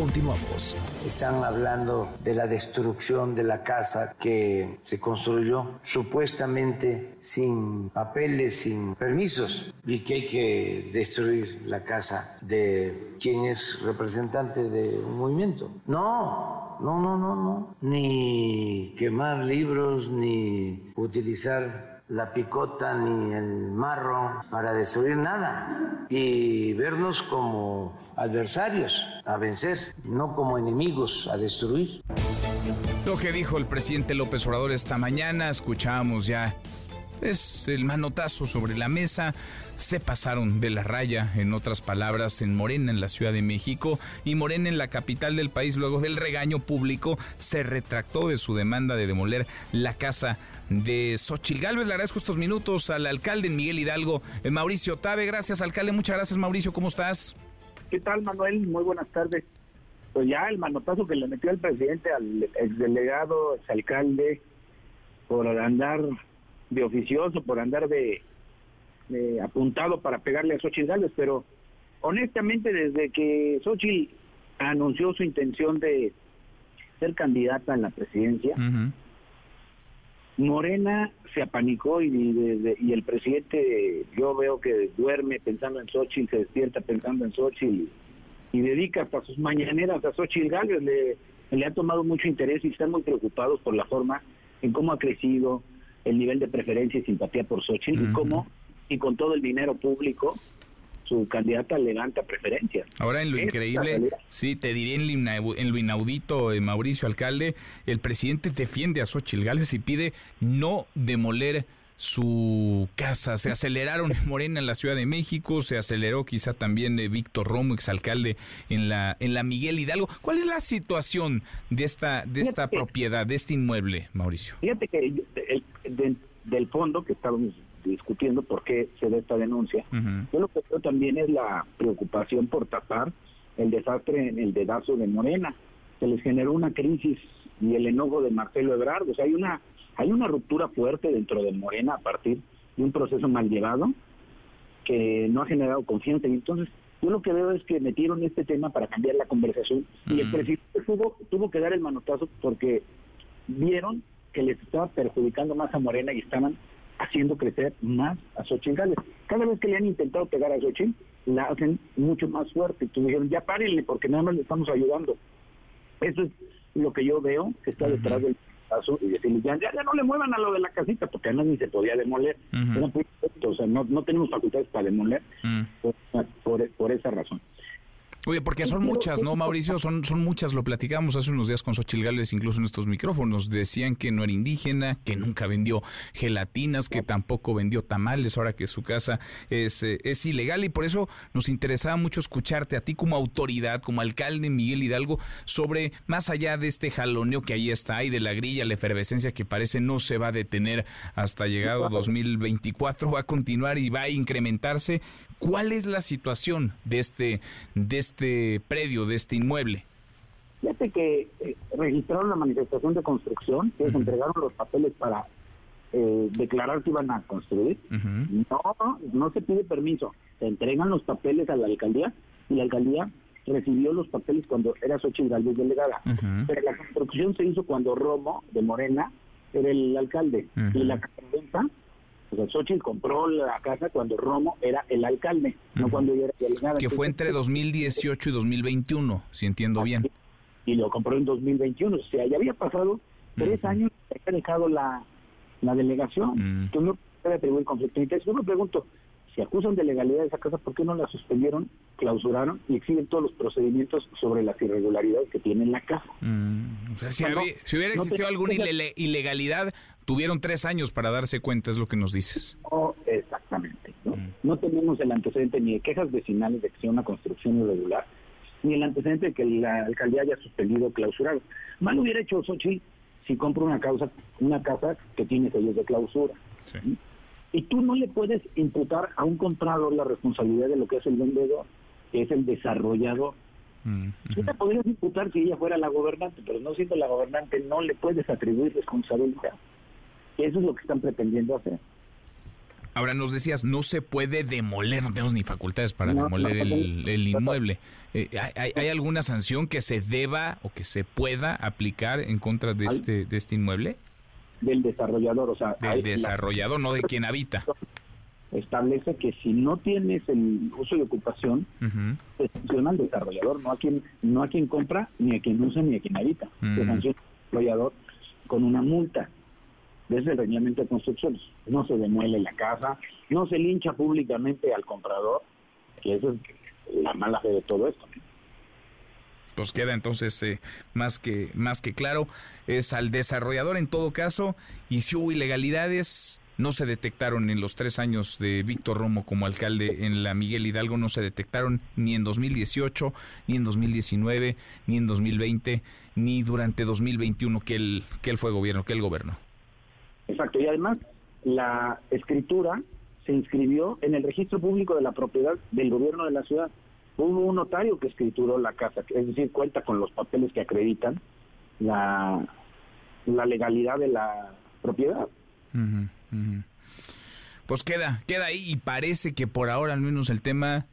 Continuamos. Están hablando de la destrucción de la casa que se construyó supuestamente sin papeles, sin permisos, y que hay que destruir la casa de quien es representante de un movimiento. No, no, no, no, no. Ni quemar libros, ni utilizar la picota ni el marro para destruir nada y vernos como adversarios a vencer, no como enemigos a destruir. Lo que dijo el presidente López Obrador esta mañana, escuchábamos ya es el manotazo sobre la mesa. Se pasaron de la raya, en otras palabras, en Morena, en la Ciudad de México, y Morena en la capital del país, luego del regaño público, se retractó de su demanda de demoler la casa de Xochil Gálvez. Le agradezco estos minutos al alcalde Miguel Hidalgo, eh, Mauricio Tabe. Gracias, alcalde. Muchas gracias, Mauricio. ¿Cómo estás? ¿Qué tal, Manuel? Muy buenas tardes. Pues ya el manotazo que le metió el presidente al exdelegado, exalcalde, por andar de oficioso, por andar de, de apuntado para pegarle a Xochitl Gálvez, pero honestamente desde que Xochitl anunció su intención de ser candidata a la presidencia, Morena se apanicó y, y, y, el presidente yo veo que duerme pensando en Xochitl, se despierta pensando en Xochitl y, dedica hasta sus mañaneras a Xochitl Gálvez, le, le ha tomado mucho interés y están muy preocupados por la forma en cómo ha crecido el nivel de preferencia y simpatía por Xochitl uh -huh. y cómo, y con todo el dinero público, su candidata levanta preferencias. Ahora en lo increíble, sí, te diré en lo, inaudito, eh, Mauricio Alcalde, el presidente defiende a Xochitl Gálvez y pide no demoler su casa. Se aceleraron en Morena en la Ciudad de México, se aceleró quizá también eh, Víctor Romo, exalcalde en la en la Miguel Hidalgo. ¿Cuál es la situación de esta de esta fíjate, propiedad, de este inmueble, Mauricio? Fíjate que el, de, del fondo que estábamos discutiendo por qué se da esta denuncia, uh -huh. yo lo que creo también es la preocupación por tapar el desastre en el dedazo de Morena. Se les generó una crisis y el enojo de Marcelo Ebrard. O sea, hay una hay una ruptura fuerte dentro de Morena a partir de un proceso mal llevado que no ha generado confianza. Y entonces, yo lo que veo es que metieron este tema para cambiar la conversación uh -huh. y el presidente tuvo, tuvo que dar el manotazo porque vieron que les estaba perjudicando más a Morena y estaban haciendo crecer más a Xochitl Gálvez. Cada vez que le han intentado pegar a Xochitl, la hacen mucho más fuerte. Entonces dijeron, ya párenle porque nada más le estamos ayudando. Eso es lo que yo veo que está detrás uh -huh. del y decirle, ya, ya, no le muevan a lo de la casita, porque además ni se podía demoler. o sea, no, no tenemos facultades para demoler por, por esa razón. Oye, porque son muchas, ¿no, Mauricio? Son, son muchas, lo platicamos hace unos días con Xochil Gálvez, incluso en estos micrófonos. Decían que no era indígena, que nunca vendió gelatinas, que tampoco vendió tamales, ahora que su casa es, eh, es ilegal. Y por eso nos interesaba mucho escucharte a ti como autoridad, como alcalde Miguel Hidalgo, sobre más allá de este jaloneo que ahí está y de la grilla, la efervescencia que parece no se va a detener hasta llegado 2024, va a continuar y va a incrementarse. ¿Cuál es la situación de este, de este predio, de este inmueble? Fíjate que eh, registraron la manifestación de construcción, que se entregaron los papeles para eh, declarar que iban a construir. No, no se pide permiso. Se entregan los papeles a la alcaldía y la alcaldía recibió los papeles cuando era Xochitl Galvez delegada. Pero la construcción se hizo cuando Romo de Morena era el alcalde y la casa o sea, compró la casa cuando Romo era el alcalde, no cuando ella era delegada. Que fue entre 2018 y 2021, si entiendo bien. Y lo compró en 2021, o sea, ya había pasado tres años que había dejado la, la delegación. Tú no puedes atribuir conflicto de. Yo me pregunto, si acusan de legalidad de esa casa, ¿por qué no la suspendieron, clausuraron y exigen todos los procedimientos sobre las irregularidades que tiene la casa? o sea, si, hubiera existido alguna ilegalidad, tuvieron tres años para darse cuenta, es lo que nos dices. Oh, exactamente. ¿no? Mm. no tenemos el antecedente ni de quejas vecinales de que sea una construcción irregular, ni el antecedente de que la alcaldía haya suspendido o clausurado. Mal hubiera hecho Sochi si compra una, causa, una casa que tiene sellos de clausura. Y tú no le puedes imputar a un comprador la responsabilidad de lo que es el vendedor, que es el desarrollador. Mm, tú te podrías imputar si ella fuera la gobernante, pero no siendo la gobernante no le puedes atribuir responsabilidad. Eso es lo que están pretendiendo hacer. Ahora nos decías, no se puede demoler, no tenemos ni facultades para demoler el, inmueble. Eh, ¿hay, alguna sanción que se deba o que se pueda aplicar en contra de este, de este inmueble? Del desarrollador, o sea... Del desarrollador, no de quien habita. Establece que si no tienes el uso de ocupación, se sanciona al desarrollador, no a quien no a quien compra, ni a quien usa, ni a quien habita. Se sanciona al desarrollador con una multa desde el reglamento de construcciones. No se demuele la casa, no se lincha públicamente al comprador, que eso es la mala fe de todo esto. Pues queda entonces eh, más que más que claro es al desarrollador en todo caso y si hubo ilegalidades no se detectaron en los tres años de Víctor Romo como alcalde en la Miguel Hidalgo, no se detectaron ni en 2018, ni en 2019, ni en 2020, ni durante 2021 que él, que él fue gobierno, que él gobernó. Exacto, y además la escritura se inscribió en el registro público de la propiedad del gobierno de la ciudad. Hubo un notario que escrituró la casa, es decir, cuenta con los papeles que acreditan la, legalidad de la propiedad. Pues queda, queda ahí y parece que por ahora al menos el tema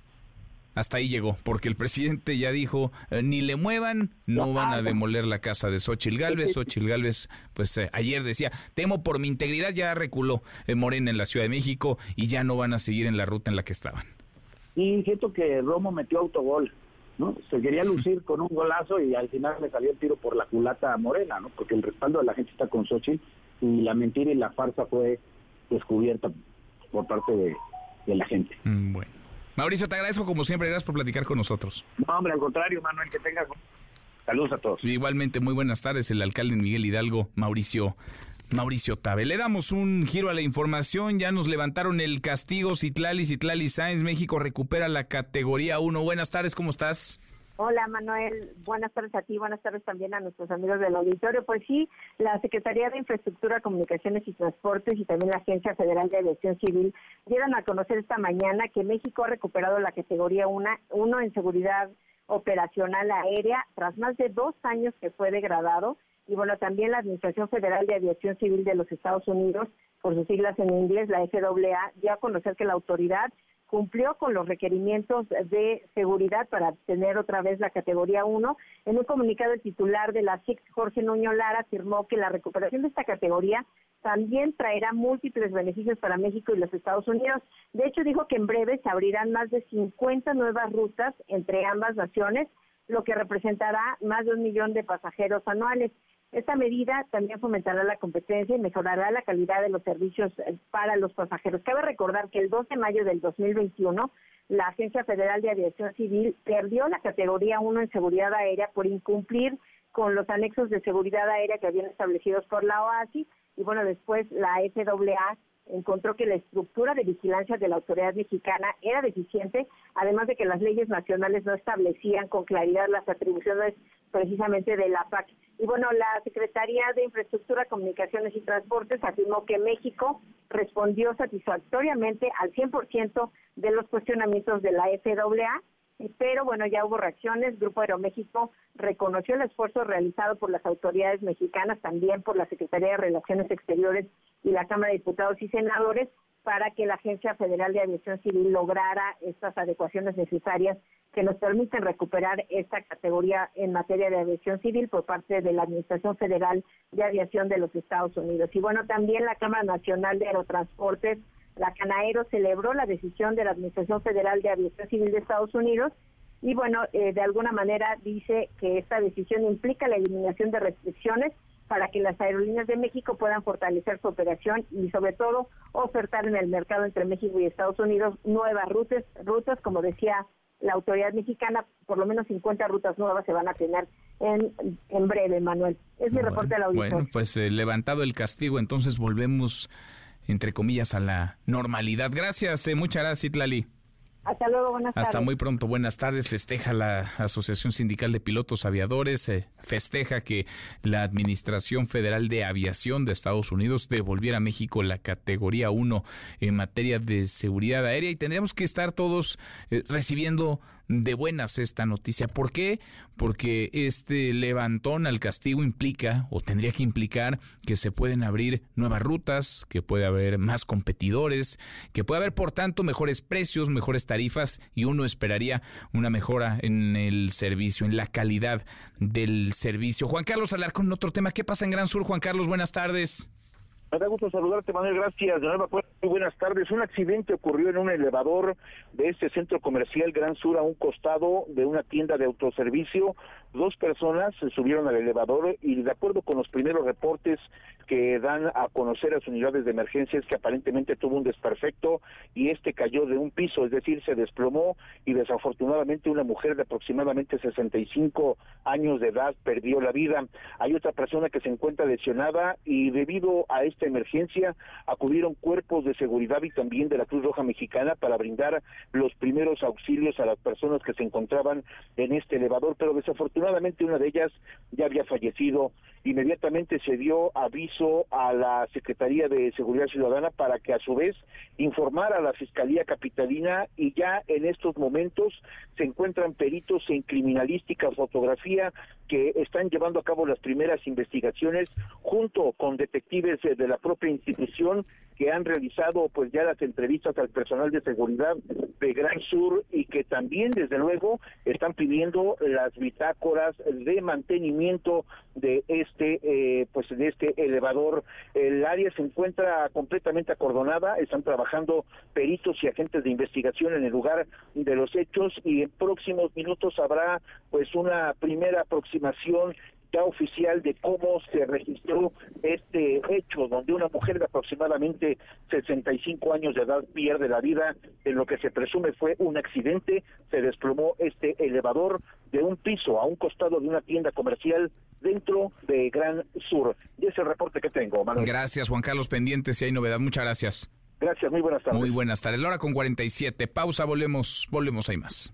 hasta ahí llegó, porque el presidente ya dijo, eh, ni le muevan, no van a demoler la casa de Xochil Gálvez. Xochil Gálvez, pues eh, ayer decía, temo por mi integridad, ya reculó en eh, Morena en la Ciudad de México y ya no van a seguir en la ruta en la que estaban. Y siento que Romo metió autogol, ¿no? Se quería lucir con un golazo y al final le salió el tiro por la culata a Morena, ¿no? Porque el respaldo de la gente está con Xochitl y la mentira y la farsa fue descubierta por parte de, de la gente. Mm, bueno. Mauricio, te agradezco como siempre, gracias por platicar con nosotros. No, hombre, al contrario, Manuel, que tengas saludos a todos. Igualmente, muy buenas tardes, el alcalde Miguel Hidalgo, Mauricio. Mauricio Tabe. Le damos un giro a la información. Ya nos levantaron el castigo Citlali, Citlali Sáenz. México recupera la categoría 1. Buenas tardes, ¿cómo estás? Hola Manuel, buenas tardes a ti, buenas tardes también a nuestros amigos del auditorio. Pues sí, la Secretaría de Infraestructura, Comunicaciones y Transportes y también la Agencia Federal de Aviación Civil dieron a conocer esta mañana que México ha recuperado la categoría 1 en seguridad operacional aérea tras más de dos años que fue degradado. Y bueno, también la Administración Federal de Aviación Civil de los Estados Unidos, por sus siglas en inglés, la FAA, dio a conocer que la autoridad cumplió con los requerimientos de seguridad para tener otra vez la categoría 1. En un comunicado, el titular de la SIC, Jorge Nuño Lara, afirmó que la recuperación de esta categoría también traerá múltiples beneficios para México y los Estados Unidos. De hecho, dijo que en breve se abrirán más de 50 nuevas rutas entre ambas naciones, lo que representará más de un millón de pasajeros anuales. Esta medida también fomentará la competencia y mejorará la calidad de los servicios eh, para los pasajeros. Cabe recordar que el 2 de mayo del 2021 la Agencia Federal de Aviación Civil perdió la categoría 1 en seguridad aérea por incumplir con los anexos de seguridad aérea que habían establecidos por la OASI y bueno, después la FAA encontró que la estructura de vigilancia de la autoridad mexicana era deficiente, además de que las leyes nacionales no establecían con claridad las atribuciones precisamente de la PAC. Y bueno, la Secretaría de Infraestructura, Comunicaciones y Transportes afirmó que México respondió satisfactoriamente al 100% de los cuestionamientos de la FAA pero bueno, ya hubo reacciones. Grupo Aeroméxico reconoció el esfuerzo realizado por las autoridades mexicanas, también por la Secretaría de Relaciones Exteriores y la Cámara de Diputados y Senadores, para que la Agencia Federal de Aviación Civil lograra estas adecuaciones necesarias que nos permiten recuperar esta categoría en materia de aviación civil por parte de la Administración Federal de Aviación de los Estados Unidos. Y bueno, también la Cámara Nacional de Aerotransportes la Canaero celebró la decisión de la Administración Federal de Aviación Civil de Estados Unidos y bueno, eh, de alguna manera dice que esta decisión implica la eliminación de restricciones para que las aerolíneas de México puedan fortalecer su operación y sobre todo ofertar en el mercado entre México y Estados Unidos nuevas rutas, rutas como decía la autoridad mexicana, por lo menos 50 rutas nuevas se van a tener en, en breve, Manuel. Es mi reporte al auditorio. Bueno, pues eh, levantado el castigo, entonces volvemos entre comillas, a la normalidad. Gracias, eh, muchas gracias, Itlali. Hasta luego, buenas tardes. Hasta muy pronto, buenas tardes. Festeja la Asociación Sindical de Pilotos Aviadores, eh, festeja que la Administración Federal de Aviación de Estados Unidos devolviera a México la categoría 1 en materia de seguridad aérea y tendríamos que estar todos eh, recibiendo de buenas esta noticia. ¿Por qué? Porque este levantón al castigo implica o tendría que implicar que se pueden abrir nuevas rutas, que puede haber más competidores, que puede haber por tanto mejores precios, mejores tarifas y uno esperaría una mejora en el servicio, en la calidad del servicio. Juan Carlos Alarcón, otro tema. ¿Qué pasa en Gran Sur? Juan Carlos, buenas tardes. Me da gusto saludarte, Manuel. Gracias. De nueva cuenta, muy buenas tardes. Un accidente ocurrió en un elevador de este centro comercial Gran Sur a un costado de una tienda de autoservicio. Dos personas se subieron al elevador y de acuerdo con los primeros reportes que dan a conocer las unidades de emergencia es que aparentemente tuvo un desperfecto y este cayó de un piso, es decir, se desplomó y desafortunadamente una mujer de aproximadamente 65 años de edad perdió la vida. Hay otra persona que se encuentra lesionada y debido a esta emergencia acudieron cuerpos de seguridad y también de la Cruz Roja Mexicana para brindar los primeros auxilios a las personas que se encontraban en este elevador, pero desafortunadamente una de ellas ya había fallecido. Inmediatamente se dio aviso a la Secretaría de Seguridad Ciudadana para que a su vez informara a la Fiscalía Capitalina y ya en estos momentos se encuentran peritos en criminalística, fotografía, que están llevando a cabo las primeras investigaciones junto con detectives de la propia institución que han realizado pues ya las entrevistas al personal de seguridad de Gran Sur y que también desde luego están pidiendo las bitácoras de mantenimiento de este eh, pues de este elevador. El área se encuentra completamente acordonada están trabajando peritos y agentes de investigación en el lugar de los hechos y en próximos minutos habrá pues una primera aproximación ya oficial de cómo se registró este hecho, donde una mujer de aproximadamente 65 años de edad pierde la vida en lo que se presume fue un accidente, se desplomó este elevador de un piso a un costado de una tienda comercial dentro de Gran Sur. Y ese es el reporte que tengo, Manuel. Gracias, Juan Carlos Pendiente, si hay novedad, muchas gracias. Gracias, muy buenas tardes. Muy buenas tardes. La hora con 47. Pausa, volvemos, volvemos, hay más.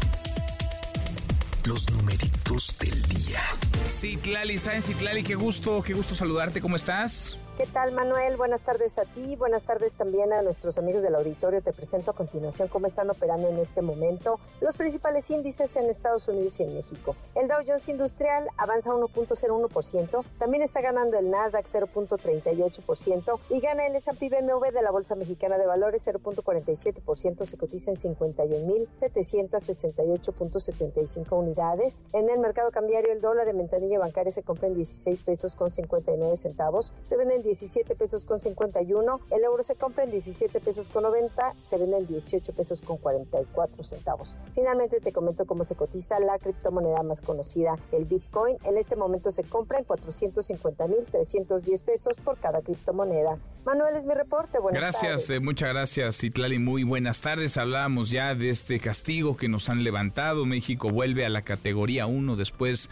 Los numeritos del día. Citlali, está en Citlali, qué gusto, qué gusto saludarte, ¿cómo estás? ¿Qué tal, Manuel? Buenas tardes a ti, buenas tardes también a nuestros amigos del auditorio. Te presento a continuación cómo están operando en este momento los principales índices en Estados Unidos y en México. El Dow Jones Industrial avanza 1.01%, también está ganando el Nasdaq 0.38% y gana el S&P BMW de la Bolsa Mexicana de Valores 0.47%, se cotiza en 51.768.75 unidades. En el mercado cambiario el dólar en ventanilla bancaria se compra en 16 pesos con 59 centavos, se vende en 17 pesos con 51, el euro se compra en 17 pesos con 90, se vende en 18 pesos con 44 centavos. Finalmente te comento cómo se cotiza la criptomoneda más conocida, el Bitcoin. En este momento se compra en 450 mil 310 pesos por cada criptomoneda. Manuel es mi reporte. Buenas gracias, tardes. Eh, muchas gracias, Itlali. Muy buenas tardes. Hablábamos ya de este castigo que nos han levantado. México vuelve a la categoría 1 después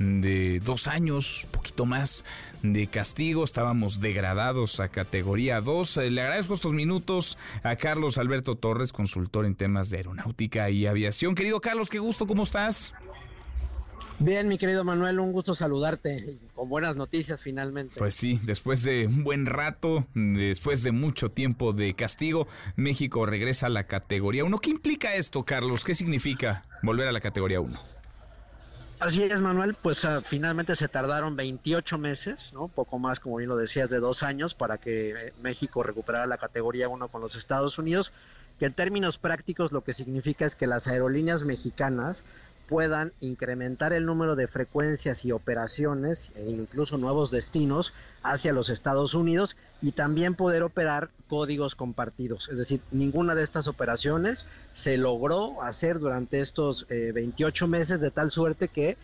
de dos años, poquito más de castigo. Estábamos degradados a categoría 2. Eh, le agradezco estos minutos a Carlos Alberto Torres, consultor en temas de aeronáutica y aviación. Querido Carlos, qué gusto, ¿cómo estás? Bien, mi querido Manuel, un gusto saludarte con buenas noticias finalmente. Pues sí, después de un buen rato, después de mucho tiempo de castigo, México regresa a la categoría 1. ¿Qué implica esto, Carlos? ¿Qué significa volver a la categoría 1? Así es, Manuel, pues uh, finalmente se tardaron 28 meses, ¿no? Poco más, como bien lo decías, de dos años para que eh, México recuperara la categoría 1 con los Estados Unidos, que en términos prácticos lo que significa es que las aerolíneas mexicanas puedan incrementar el número de frecuencias y operaciones e incluso nuevos destinos hacia los Estados Unidos y también poder operar códigos compartidos. Es decir, ninguna de estas operaciones se logró hacer durante estos eh, 28 meses de tal suerte que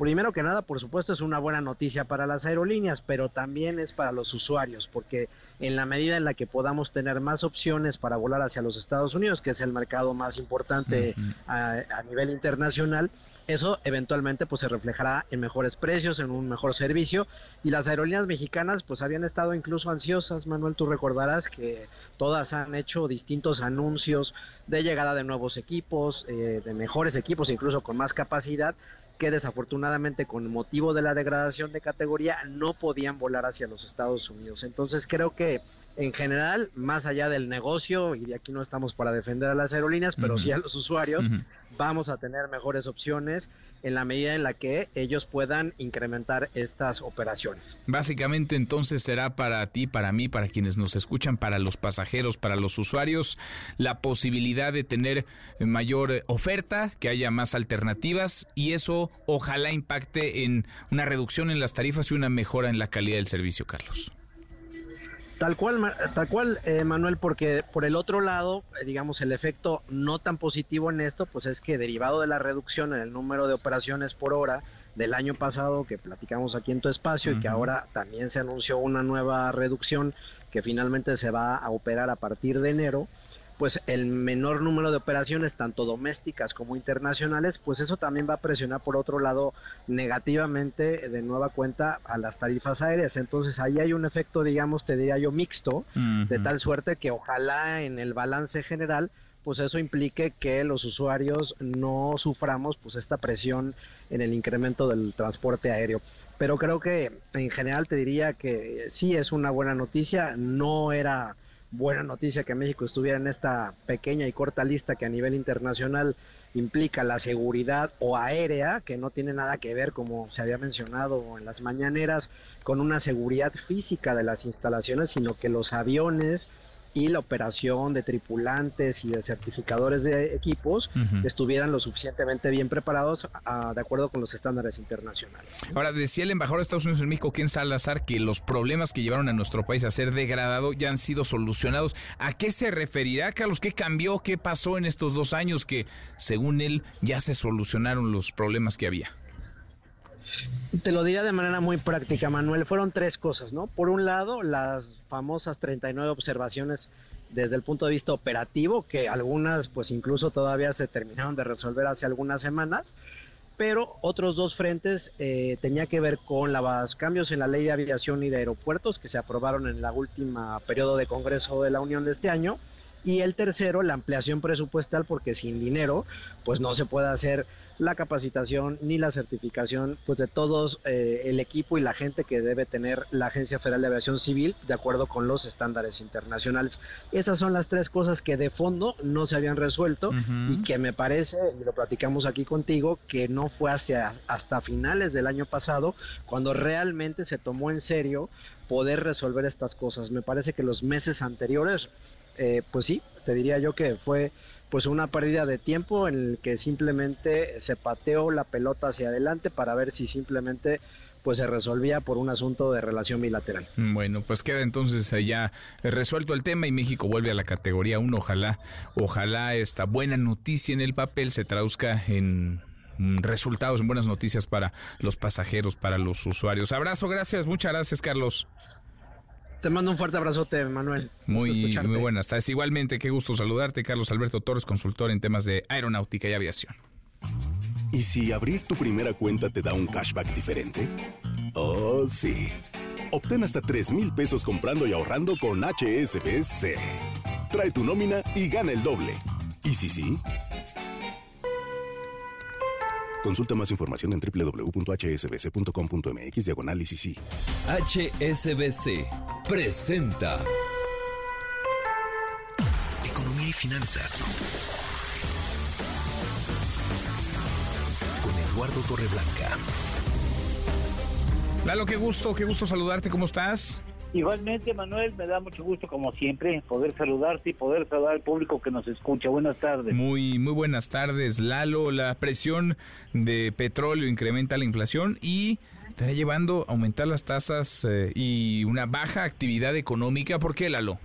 primero que nada, por supuesto, es una buena noticia para las aerolíneas, pero también es para los usuarios, porque en la medida en la que podamos tener más opciones para volar hacia los Estados Unidos, que es el mercado más importante uh -huh. a, a, nivel internacional, eso eventualmente pues se reflejará en mejores precios, en un mejor servicio y las aerolíneas mexicanas pues habían estado incluso ansiosas, Manuel, tú recordarás que todas han hecho distintos anuncios de llegada de nuevos equipos, eh, de mejores equipos, incluso con más capacidad que desafortunadamente con motivo de la degradación de categoría no podían volar hacia los Estados Unidos. Entonces creo que en general, más allá del negocio, y de aquí no estamos para defender a las aerolíneas, pero uh -huh. sí a los usuarios, uh -huh. vamos a tener mejores opciones en la medida en la que ellos puedan incrementar estas operaciones. Básicamente entonces será para ti, para mí, para quienes nos escuchan, para los pasajeros, para los usuarios, la posibilidad de tener mayor oferta, que haya más alternativas y eso ojalá impacte en una reducción en las tarifas y una mejora en la calidad del servicio, Carlos. Tal cual, tal cual, eh, Manuel, porque por el otro lado, eh, digamos, el efecto no tan positivo en esto, pues es que derivado de la reducción en el número de operaciones por hora del año pasado que platicamos aquí en tu espacio uh -huh. y que ahora también se anunció una nueva reducción que finalmente se va a operar a partir de enero, pues el menor número de operaciones, tanto domésticas como internacionales, pues eso también va a presionar por otro lado negativamente de nueva cuenta a las tarifas aéreas. Entonces ahí hay un efecto, digamos, te diría yo, mixto, uh -huh. de tal suerte que ojalá en el balance general pues eso implique que los usuarios no suframos pues esta presión en el incremento del transporte aéreo. Pero creo que en general te diría que sí es una buena noticia, no era buena noticia que México estuviera en esta pequeña y corta lista que a nivel internacional implica la seguridad o aérea, que no tiene nada que ver, como se había mencionado en las mañaneras, con una seguridad física de las instalaciones, sino que los aviones y la operación de tripulantes y de certificadores de equipos uh -huh. estuvieran lo suficientemente bien preparados a, de acuerdo con los estándares internacionales. Ahora, decía el embajador de Estados Unidos en México, Ken Salazar, que los problemas que llevaron a nuestro país a ser degradado ya han sido solucionados. ¿A qué se referirá, Carlos? ¿Qué cambió? ¿Qué pasó en estos dos años que, según él, ya se solucionaron los problemas que había? Te lo diría de manera muy práctica, Manuel. Fueron tres cosas, ¿no? Por un lado, las famosas 39 observaciones desde el punto de vista operativo, que algunas pues incluso todavía se terminaron de resolver hace algunas semanas, pero otros dos frentes eh, tenía que ver con los cambios en la ley de aviación y de aeropuertos que se aprobaron en la última periodo de Congreso de la Unión de este año Y el tercero, la ampliación presupuestal, porque sin dinero, pues no se puede hacer la capacitación ni la certificación pues de todos eh, el equipo y la gente que debe tener la Agencia Federal de Aviación Civil de acuerdo con los estándares internacionales. Esas son las tres cosas que de fondo no se habían resuelto y que me parece, y lo platicamos aquí contigo, que no fue hacia, hasta finales del año pasado cuando realmente se tomó en serio poder resolver estas cosas. Me parece que los meses anteriores, eh, pues sí, te diría yo que fue pues una pérdida de tiempo en el que simplemente se pateó la pelota hacia adelante para ver si simplemente pues se resolvía por un asunto de relación bilateral. Bueno, pues queda entonces ya resuelto el tema y México vuelve a la categoría 1. Ojalá, ojalá esta buena noticia en el papel se traduzca en resultados, en buenas noticias para los pasajeros, para los usuarios. Abrazo, gracias, muchas gracias, Carlos. Te mando un fuerte abrazote, Manuel. Muy, muy buenas tardes. Igualmente, qué gusto saludarte, Carlos Alberto Torres, consultor en temas de aeronáutica y aviación. ¿Y si abrir tu primera cuenta te da un cashback diferente? Oh, sí. Obtén hasta 3 mil pesos comprando y ahorrando con HSBC. Trae tu nómina y gana el doble. ¿Y si sí? Consulta más información en www.hsbc.com.mx diagonal HSBC presenta Economía y finanzas. Con Eduardo Torreblanca. Lalo, qué gusto, qué gusto saludarte, ¿cómo estás? Igualmente, Manuel, me da mucho gusto, como siempre, poder saludarte y poder saludar al público que nos escucha. Buenas tardes. Muy, muy buenas tardes, Lalo. La presión de petróleo incrementa la inflación y estará llevando a aumentar las tasas eh, y una baja actividad económica. ¿Por qué, Lalo?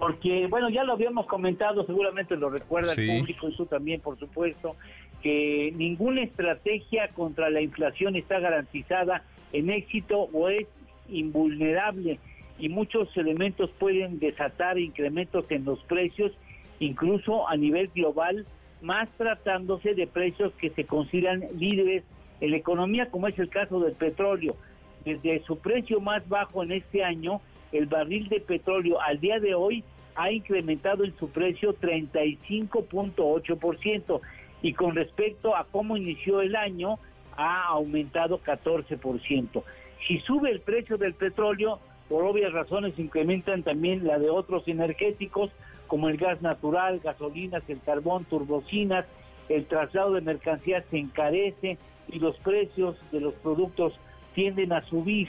Porque, bueno, ya lo habíamos comentado, seguramente lo recuerda el público y tú también, por supuesto, que ninguna estrategia contra la inflación está garantizada en éxito o es invulnerable y muchos elementos pueden desatar incrementos en los precios, incluso a nivel global, más tratándose de precios que se consideran líderes en la economía, como es el caso del petróleo. Desde su precio más bajo en este año, el barril de petróleo al día de hoy ha incrementado en su precio 35.8% y con respecto a cómo inició el año ha aumentado 14%. Si sube el precio del petróleo, por obvias razones incrementan también la de otros energéticos como el gas natural, gasolinas, el carbón, turbocinas, el traslado de mercancías se encarece y los precios de los productos tienden a subir.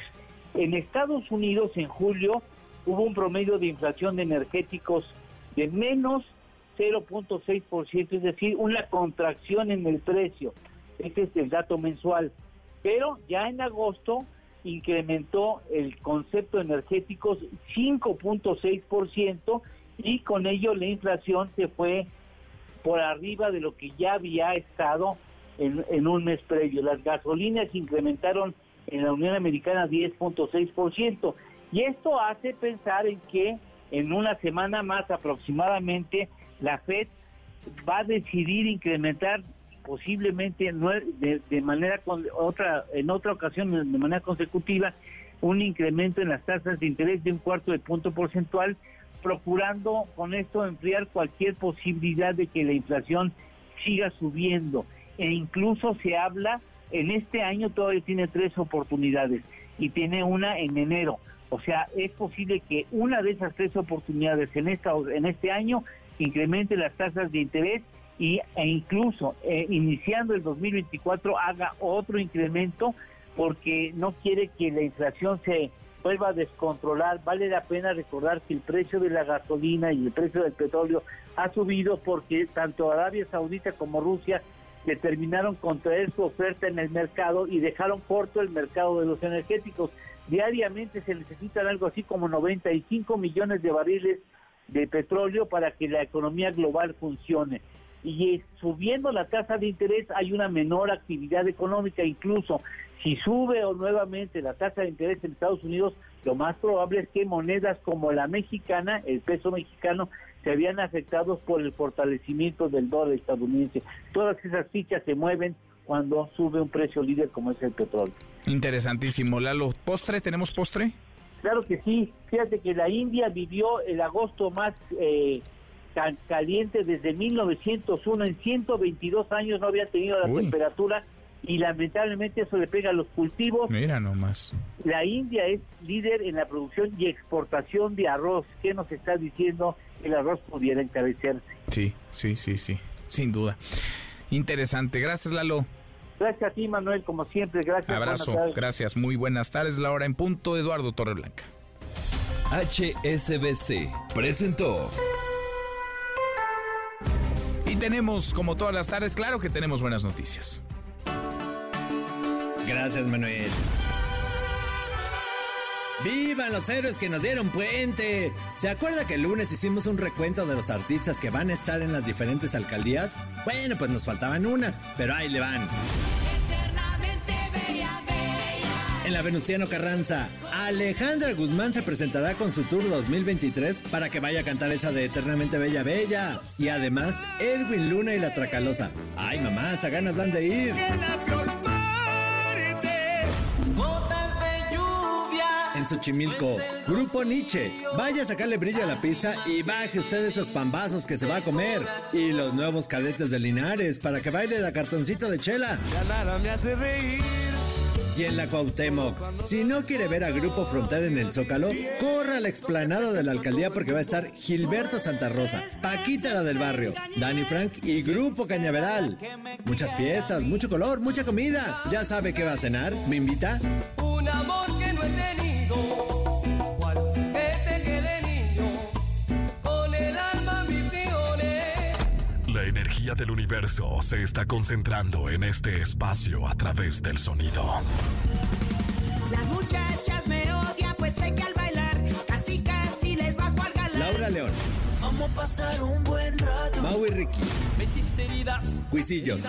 En Estados Unidos en julio hubo un promedio de inflación de energéticos de menos 0.6%, es decir, una contracción en el precio. Este es el dato mensual. Pero ya en agosto incrementó el concepto energéticos 5.6% y con ello la inflación se fue por arriba de lo que ya había estado en, en un mes previo. Las gasolinas incrementaron en la Unión Americana 10.6% y esto hace pensar en que en una semana más aproximadamente la Fed va a decidir incrementar posiblemente de, de manera con otra en otra ocasión de manera consecutiva un incremento en las tasas de interés de un cuarto de punto porcentual procurando con esto enfriar cualquier posibilidad de que la inflación siga subiendo. E incluso se habla en este año todavía tiene tres oportunidades y tiene una en enero. O sea es posible que una de esas tres oportunidades en esta en este año incremente las tasas de interés y, e incluso eh, iniciando el 2024 haga otro incremento porque no quiere que la inflación se vuelva a descontrolar. Vale la pena recordar que el precio de la gasolina y el precio del petróleo ha subido porque tanto Arabia Saudita como Rusia determinaron contraer su oferta en el mercado y dejaron corto el mercado de los energéticos. Diariamente se necesitan algo así como 95 millones de barriles de petróleo para que la economía global funcione y subiendo la tasa de interés hay una menor actividad económica, incluso si sube o nuevamente la tasa de interés en Estados Unidos, lo más probable es que monedas como la mexicana, el peso mexicano, se habían afectados por el fortalecimiento del dólar estadounidense. Todas esas fichas se mueven cuando sube un precio líder como es el petróleo. Interesantísimo. Lalo, ¿postre? ¿Tenemos postre? Claro que sí. Fíjate que la India vivió el agosto más... Eh, tan caliente desde 1901. En 122 años no había tenido la temperatura y lamentablemente eso le pega a los cultivos. Mira nomás. La India es líder en la producción y exportación de arroz. ¿Qué nos está diciendo? El arroz pudiera encarecerse. Sí, sí, sí, sí, sin duda. Interesante. Gracias, Lalo. Gracias a ti, Manuel, como siempre. Gracias. Abrazo. Gracias. Muy buenas tardes. La hora en punto. Eduardo Torreblanca. HSBC presentó. Tenemos, como todas las tardes, claro que tenemos buenas noticias. Gracias, Manuel. ¡Vivan los héroes que nos dieron puente! ¿Se acuerda que el lunes hicimos un recuento de los artistas que van a estar en las diferentes alcaldías? Bueno, pues nos faltaban unas, pero ahí le van. En la Venustiano Carranza, Alejandra Guzmán se presentará con su tour 2023 para que vaya a cantar esa de Eternamente Bella Bella. Y además, Edwin Luna y la Tracalosa. ¡Ay, mamá, hasta ganas dan de ir! en Xochimilco. Grupo Nietzsche. Vaya a sacarle brillo a la pista y baje usted esos pambazos que se va a comer. Y los nuevos cadetes de Linares para que baile la cartoncito de chela. Ya nada me hace reír. Y en la Cuauhtémoc, si no quiere ver a Grupo Frontera en el Zócalo, corra a la explanada de la alcaldía porque va a estar Gilberto Santa Rosa, Paquita la del barrio, Danny Frank y Grupo Cañaveral. Muchas fiestas, mucho color, mucha comida. ¿Ya sabe qué va a cenar? ¿Me invita? Un amor que no he tenido. Energía del universo se está concentrando en este espacio a través del sonido. Las muchachas me odian, pues sé que al bailar casi casi les bajo al galán. Laura León. A pasar un buen rato. Mau y Ricky. heridas. Cuisillos.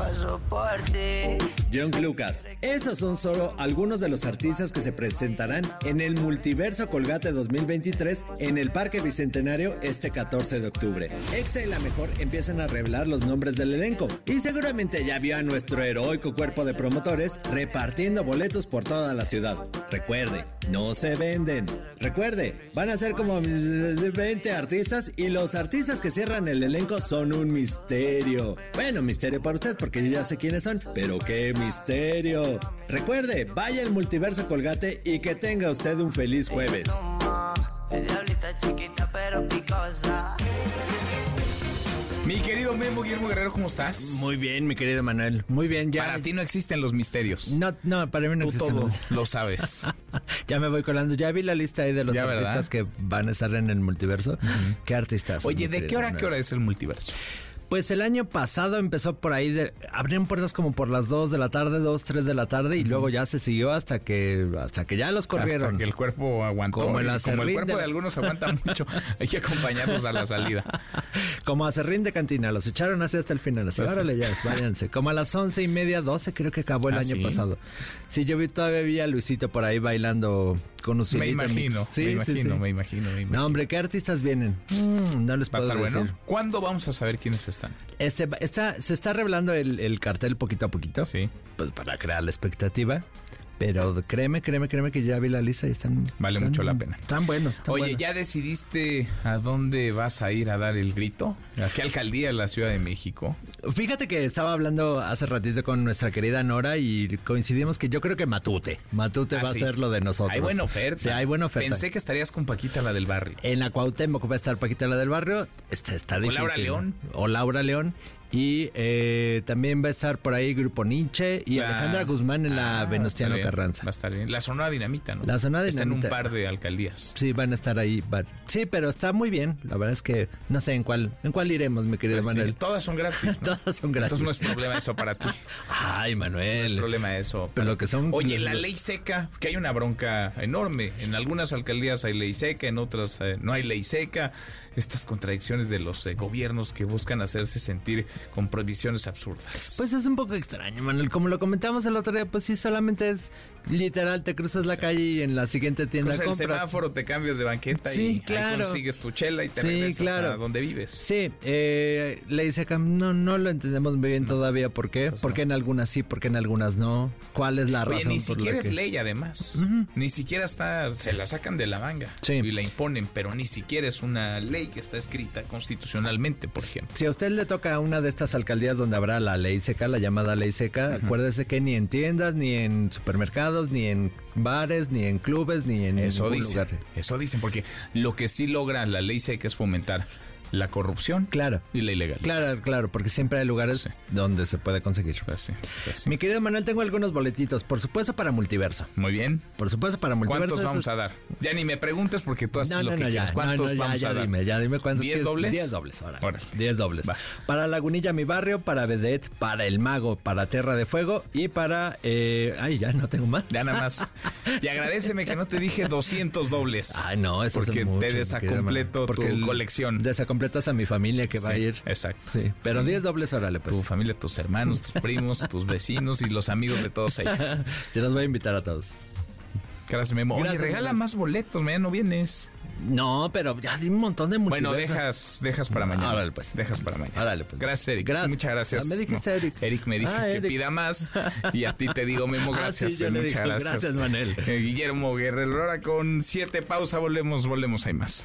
Paso por ti. John Lucas. Esos son solo algunos de los artistas que se presentarán en el Multiverso Colgate 2023 en el Parque Bicentenario este 14 de octubre. Exa y la mejor empiezan a revelar los nombres del elenco y seguramente ya vio a nuestro heroico cuerpo de promotores repartiendo boletos por toda la ciudad. Recuerde, no se venden. Recuerde, van a ser como 20 artistas y los artistas que cierran el elenco son un misterio. Bueno, misterio para usted porque yo ya sé quiénes son, pero qué misterio. Recuerde, vaya al multiverso Colgate y que tenga usted un feliz jueves. Mi querido Memo Guillermo Guerrero, ¿cómo estás? Muy bien, mi querido Manuel. Muy bien, ya. Para ti no existen los misterios. No, no, para mí no Tú existen todo los- lo sabes. ya me voy colando. Ya vi la lista ahí de los Ya, artistas ¿verdad? que van a estar en el multiverso. ¿Qué artistas? Oye, ¿de qué hora a qué hora es el multiverso? Pues el año pasado empezó por ahí, de, abrieron puertas como por las 2 de la tarde, 2, 3 de la tarde y luego ya se siguió hasta que hasta que ya los corrieron. Hasta que el cuerpo aguantó. Como el como el acerrín cuerpo de- de algunos aguanta mucho, hay que acompañarlos a la salida. Como a Serrín de Cantina, los echaron así hasta el final. Así, órale ya, váyanse. Como a las once y media, 12 creo que acabó el ¿Ah, año sí? pasado. Sí, yo vi todavía vi a Luisito por ahí bailando con Me Usilito imagino. Sí, me sí, imagino, sí. me imagino, me imagino. No, hombre, ¿qué artistas vienen? Mm, no les ¿Va a puedo decir. bueno? ¿Cuándo vamos a saber quiénes están? Este, está, se está revelando el, el cartel poquito a poquito. Sí. Pues para crear la expectativa. Pero créeme, créeme, créeme que ya vi la lista y están... Vale están- mucho la pena. Están buenos, están Oye, buenos. ¿ya decidiste a dónde vas a ir a dar el grito? ¿A qué alcaldía de la Ciudad de México? Fíjate que estaba hablando hace ratito con nuestra querida Nora y coincidimos que yo creo que Matute. Matute Ah, va sí. a ser lo de nosotros. Hay buena oferta. Sí, hay buena oferta. Pensé que estarías con Paquita, la del barrio. En la Cuauhtémoc va a estar Paquita la del barrio. Está, está O difícil. Laura León. O Laura León. Y eh, también va a estar por ahí Grupo Nietzsche y Ah, Alejandra Guzmán en la ah, Venustiano bien, Carranza. Va a estar bien. La Sonora Dinamita, ¿no? La Sonora Está en un Dinamita. par de alcaldías. Sí, van a estar ahí. van- Sí, pero está muy bien. La verdad es que no sé en cuál, en cuál iremos, mi querido Pues sí, Manuel. todas son gratis. ¿no? Todas son gratis. Entonces no es problema eso para ti. Ay, No es Manuel. problema eso. Pero lo que son. Oye, la ley seca, que hay una bronca enorme. En algunas alcaldías hay ley seca, en otras eh, no hay ley seca. Estas contradicciones de los eh, gobiernos que buscan hacerse sentir con prohibiciones absurdas. Pues es un poco extraño, Manuel. Como lo comentamos el otro día, pues sí, solamente es Literal, te cruzas la calle y en la siguiente tienda Cruzas el compras. semáforo, te cambias de banqueta Sí, y ahí claro. consigues tu chela y te Sí, regresas claro. a donde vives. Sí, eh, ley seca, no, no lo entendemos muy bien todavía. ¿Por qué? ¿Por qué en algunas sí, por qué en algunas no? ¿Cuál es la Oye, razón ni por la siquiera que- es ley además. Ni siquiera está, se la sacan de la manga y la imponen, pero ni siquiera es una ley que está escrita constitucionalmente, por ejemplo. Si a usted le toca a una de estas alcaldías donde habrá la ley seca, la llamada ley seca, acuérdese que ni en tiendas, ni en supermercados, ni en bares, ni en clubes, ni en Eso dicen, lugar. eso dicen, porque lo que sí logra la ley seca es fomentar la corrupción claro. y la ilegalidad. Claro, claro, porque siempre hay lugares donde se puede conseguir. Pues Mi querido Manuel, tengo algunos boletitos, por supuesto para multiverso. Muy bien. Por supuesto para multiverso. ¿Cuántos vamos a dar? Ya ni me preguntes porque tú haces No, lo que no, ya, quieres. ¿Cuántos vamos ya a dar? dime, ya dime cuántos ¿Diez dobles? Diez dobles, ahora. Órale. 10 dobles. Para Lagunilla, mi barrio, para Vedette, para El Mago, para Tierra de Fuego y para... eh, ay, ya no tengo más. Ya nada más. Y agradeceme que no te dije 200 dobles. Ay, no, eso Porque es mucho, te desacompleto tu colección. Desacompletas a mi familia que va a Sí, ir. Exacto. Sí, pero 10 dobles, órale, pues. Tu familia, tus hermanos, tus primos, tus vecinos y los amigos de todos ellos. Se los voy a invitar a todos. Gracias, Memo. Oye, Gracias, regala más boletos, mañana no vienes. No, pero ya di un montón de multiverso. Bueno, dejas, dejas para mañana. Órale, pues. Dejas para mañana. Órale, pues. Gracias, Eric. Gracias. Muchas gracias. Ah, me dijiste No, Eric. Eric me dice Ah, que Eric. pida más y a ti te digo, Memo, Ah, gracias. sí, le Muchas digo, gracias. gracias, Manuel. Eh, Guillermo Guerrero, ahora con siete pausa, volvemos, volvemos, hay más.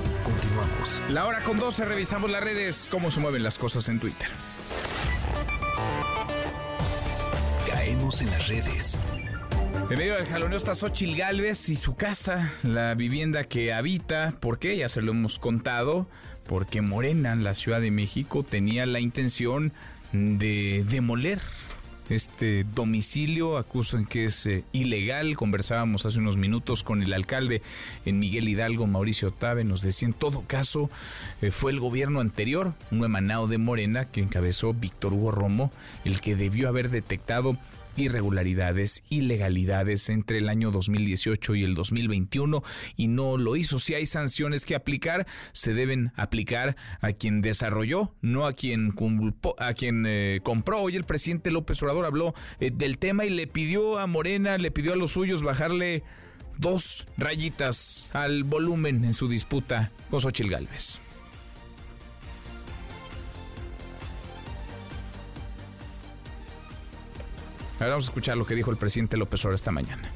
Continuamos. La hora con 12, revisamos las redes, cómo se mueven las cosas en Twitter. Caemos en las redes. En medio del jaloneo está Xochil Gálvez y su casa, la vivienda que habita. ¿Por qué? Ya se lo hemos contado. Porque Morena, en la Ciudad de México, tenía la intención de demoler este domicilio. Acusan que es eh, ilegal. Conversábamos hace unos minutos con el alcalde en Miguel Hidalgo, Mauricio Otabe. Nos decía, en todo caso, eh, fue el gobierno anterior, un emanado de Morena, que encabezó Víctor Hugo Romo, el que debió haber detectado irregularidades, ilegalidades entre el año 2018 y el 2021 y no lo hizo. Si hay sanciones que aplicar, se deben aplicar a quien desarrolló, no a quien a quien eh, compró. Hoy el presidente López Obrador habló eh, del tema y le pidió a Morena, le pidió a los suyos bajarle dos rayitas al volumen en su disputa con Xochil Gálvez. Ahora vamos a escuchar lo que dijo el presidente López Obrador esta mañana.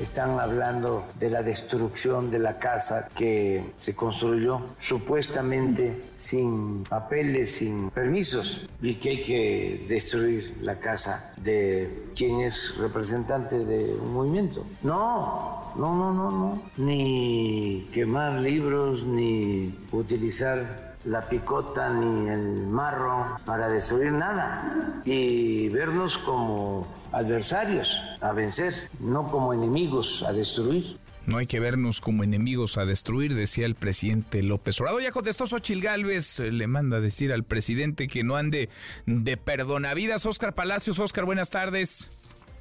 Están hablando de la destrucción de la casa que se construyó supuestamente sin papeles, sin permisos, y que hay que destruir la casa de quien es representante de un movimiento. No, no, no, no, no. Ni quemar libros, ni utilizar la picota ni el marro para destruir nada y vernos como adversarios a vencer, no como enemigos a destruir. No hay que vernos como enemigos a destruir, decía el presidente López Obrador. Ya contestó Xochil Gálvez, eh, le manda decir al presidente que no ande de perdonavidas. Oscar Palacios, Oscar, buenas tardes.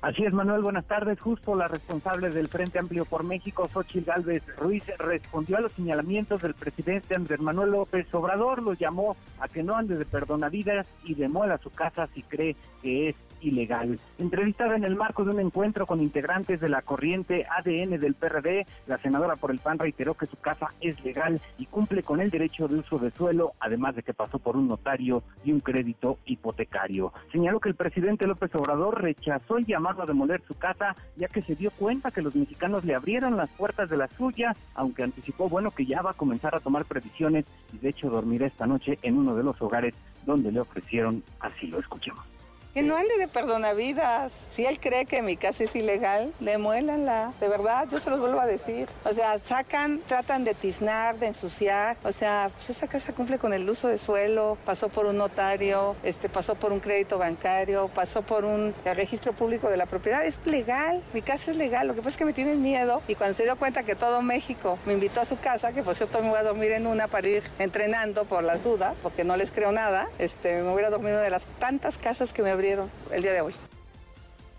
Así es, Manuel, buenas tardes. Justo la responsable del Frente Amplio por México, Xochitl Gálvez Ruiz, respondió a los señalamientos del presidente Andrés Manuel López Obrador, lo llamó a que no ande de perdonavidas y demuela su casa si cree que es ilegal. Entrevistada en el marco de un encuentro con integrantes de la corriente ADN del PRD, la senadora por el PAN reiteró que su casa es legal y cumple con el derecho de uso de suelo, además de que pasó por un notario y un crédito hipotecario. Señaló que el presidente López Obrador rechazó el llamado a demoler su casa, ya que se dio cuenta que los mexicanos le abrieron las puertas de la suya, aunque anticipó, bueno, que ya va a comenzar a tomar previsiones y de hecho dormirá esta noche en uno de los hogares donde le ofrecieron asilo. Escuchemos. Que no ande de perdonavidas. Si él cree que mi casa es ilegal, demuélanla. De verdad, yo se los vuelvo a decir. O sea, sacan, tratan de tiznar, de ensuciar. O sea, pues esa casa cumple con el uso de suelo, pasó por un notario, este, pasó por un crédito bancario, pasó por un registro público de la propiedad. Es legal, mi casa es legal. Lo que pasa es que me tienen miedo. Y cuando se dio cuenta que todo México me invitó a su casa, que por cierto me voy a dormir en una para ir entrenando por las dudas, porque no les creo nada, este, me hubiera dormido de las tantas casas que me abrieron el día de hoy.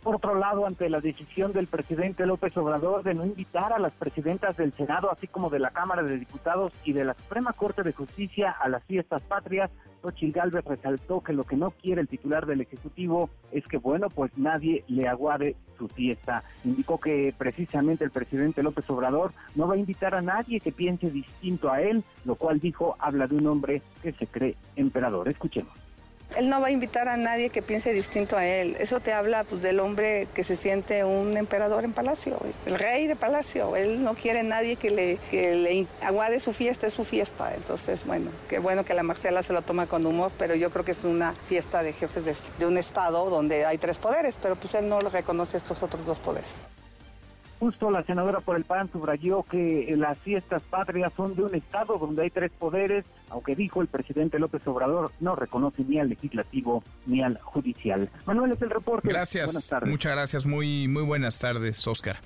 Por otro lado, ante la decisión del presidente López Obrador de no invitar a las presidentas del Senado, así como de la Cámara de Diputados y de la Suprema Corte de Justicia a las fiestas patrias, Xochitl Gálvez resaltó que lo que no quiere el titular del Ejecutivo es que, bueno, pues nadie le aguade su fiesta. Indicó que precisamente el presidente López Obrador no va a invitar a nadie que piense distinto a él, lo cual dijo habla de un hombre que se cree emperador. Escuchemos. Él no va a invitar a nadie que piense distinto a él. Eso te habla pues, del hombre que se siente un emperador en palacio, el rey de palacio. Él no quiere nadie que le, aguade su fiesta, es su fiesta. Entonces, bueno, qué bueno que la Marcela se lo toma con humor, pero yo creo que es una fiesta de jefes de, de un estado donde hay tres poderes, pero pues él no reconoce estos otros dos poderes. Justo la senadora por el PAN subrayó que las fiestas patrias son de un estado donde hay tres poderes, aunque dijo el presidente López Obrador no reconoce ni al legislativo ni al judicial. Manuel es el reporte. Gracias. Buenas tardes. Muchas gracias. Muy, muy buenas tardes, Oscar.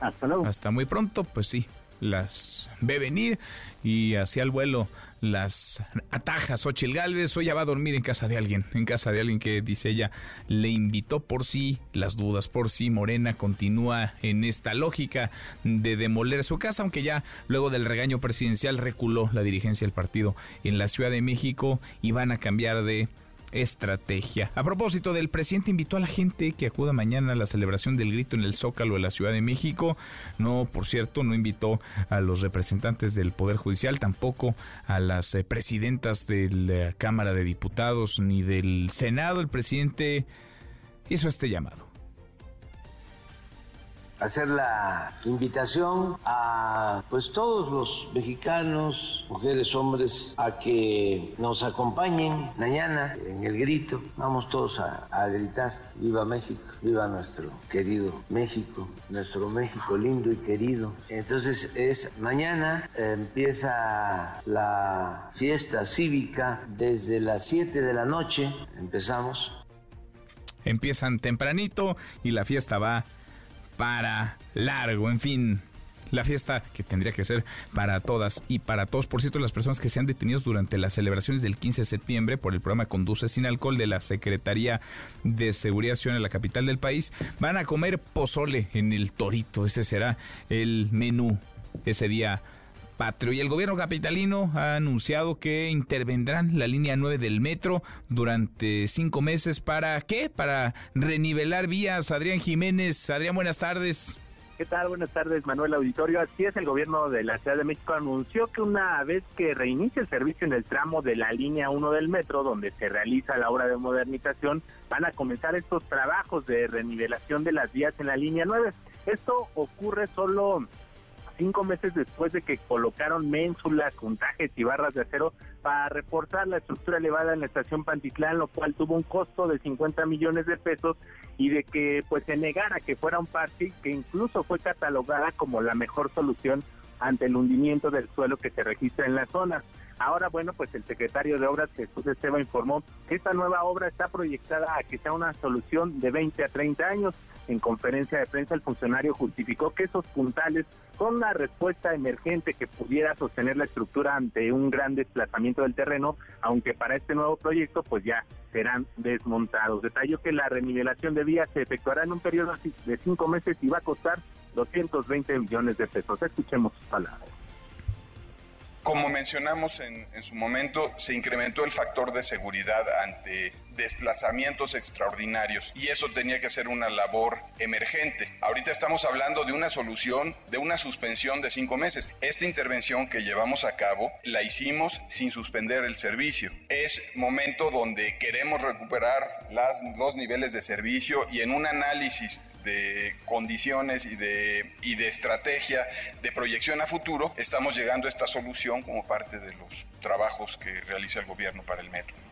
Hasta luego. Hasta muy pronto, pues sí. Las ve venir y hacia el vuelo las atajas. Xochil Gálvez hoy ya va a dormir en casa de alguien, en casa de alguien que dice ella le invitó por sí las dudas, por sí Morena continúa en esta lógica de demoler su casa, aunque ya luego del regaño presidencial reculó la dirigencia del partido en la Ciudad de México y van a cambiar de estrategia. A propósito del presidente invitó a la gente que acuda mañana a la celebración del grito en el Zócalo de la Ciudad de México. No, por cierto, no invitó a los representantes del Poder Judicial, tampoco a las eh, presidentas de la Cámara de Diputados ni del Senado. El presidente hizo este llamado hacer la invitación a pues todos los mexicanos, mujeres, hombres, a que nos acompañen mañana en el grito. Vamos todos a, a, gritar, viva México, viva nuestro querido México, nuestro México lindo y querido. Entonces es mañana, empieza la fiesta cívica desde las 7 de la noche, empezamos. Empiezan tempranito y la fiesta va para largo, en fin. La fiesta que tendría que ser para todas y para todos. Por cierto, las personas que se han detenido durante las celebraciones del 15 de septiembre por el programa Conduce sin alcohol de la Secretaría de Seguridad Ciudadana la capital del país van a comer pozole en el Torito. Ese será el menú ese día patrio. Y el gobierno capitalino ha anunciado que intervendrán la línea 9 del metro durante cinco meses. ¿Para qué? Para renivelar vías. Adrián Jiménez. Adrián, buenas tardes. ¿Qué tal? Buenas tardes, Manuel Auditorio. Así es, el gobierno de la Ciudad de México anunció que una vez que reinicie el servicio en el tramo de la línea 1 del metro, donde se realiza la obra de modernización, van a comenzar estos trabajos de renivelación de las vías en la línea 9. Esto ocurre solo cinco meses después de que colocaron ménsulas, puntajes y barras de acero para reforzar la estructura elevada en la estación Pantitlán, lo cual tuvo un costo de 50 millones de pesos y de que pues se negara que fuera un parque que incluso fue catalogada como la mejor solución ante el hundimiento del suelo que se registra en la zona. Ahora, bueno, pues el secretario de Obras, Jesús Esteban, informó que esta nueva obra está proyectada a que sea una solución de 20 a 30 años. En conferencia de prensa, el funcionario justificó que esos puntales son una respuesta emergente que pudiera sostener la estructura ante un gran desplazamiento del terreno, aunque para este nuevo proyecto pues ya serán desmontados. Detalló que la renivelación de vías se efectuará en un periodo de cinco meses y va a costar 220 millones de pesos. Escuchemos sus palabras. Como mencionamos en, en, su momento, se incrementó el factor de seguridad ante desplazamientos extraordinarios y eso tenía que ser una labor emergente. Ahorita estamos hablando de una solución, de una suspensión de cinco meses. Esta intervención que llevamos a cabo la hicimos sin suspender el servicio. Es momento donde queremos recuperar las, los niveles de servicio y en un análisis de condiciones y de, y de estrategia de proyección a futuro, estamos llegando a esta solución como parte de los trabajos que realiza el gobierno para el metro.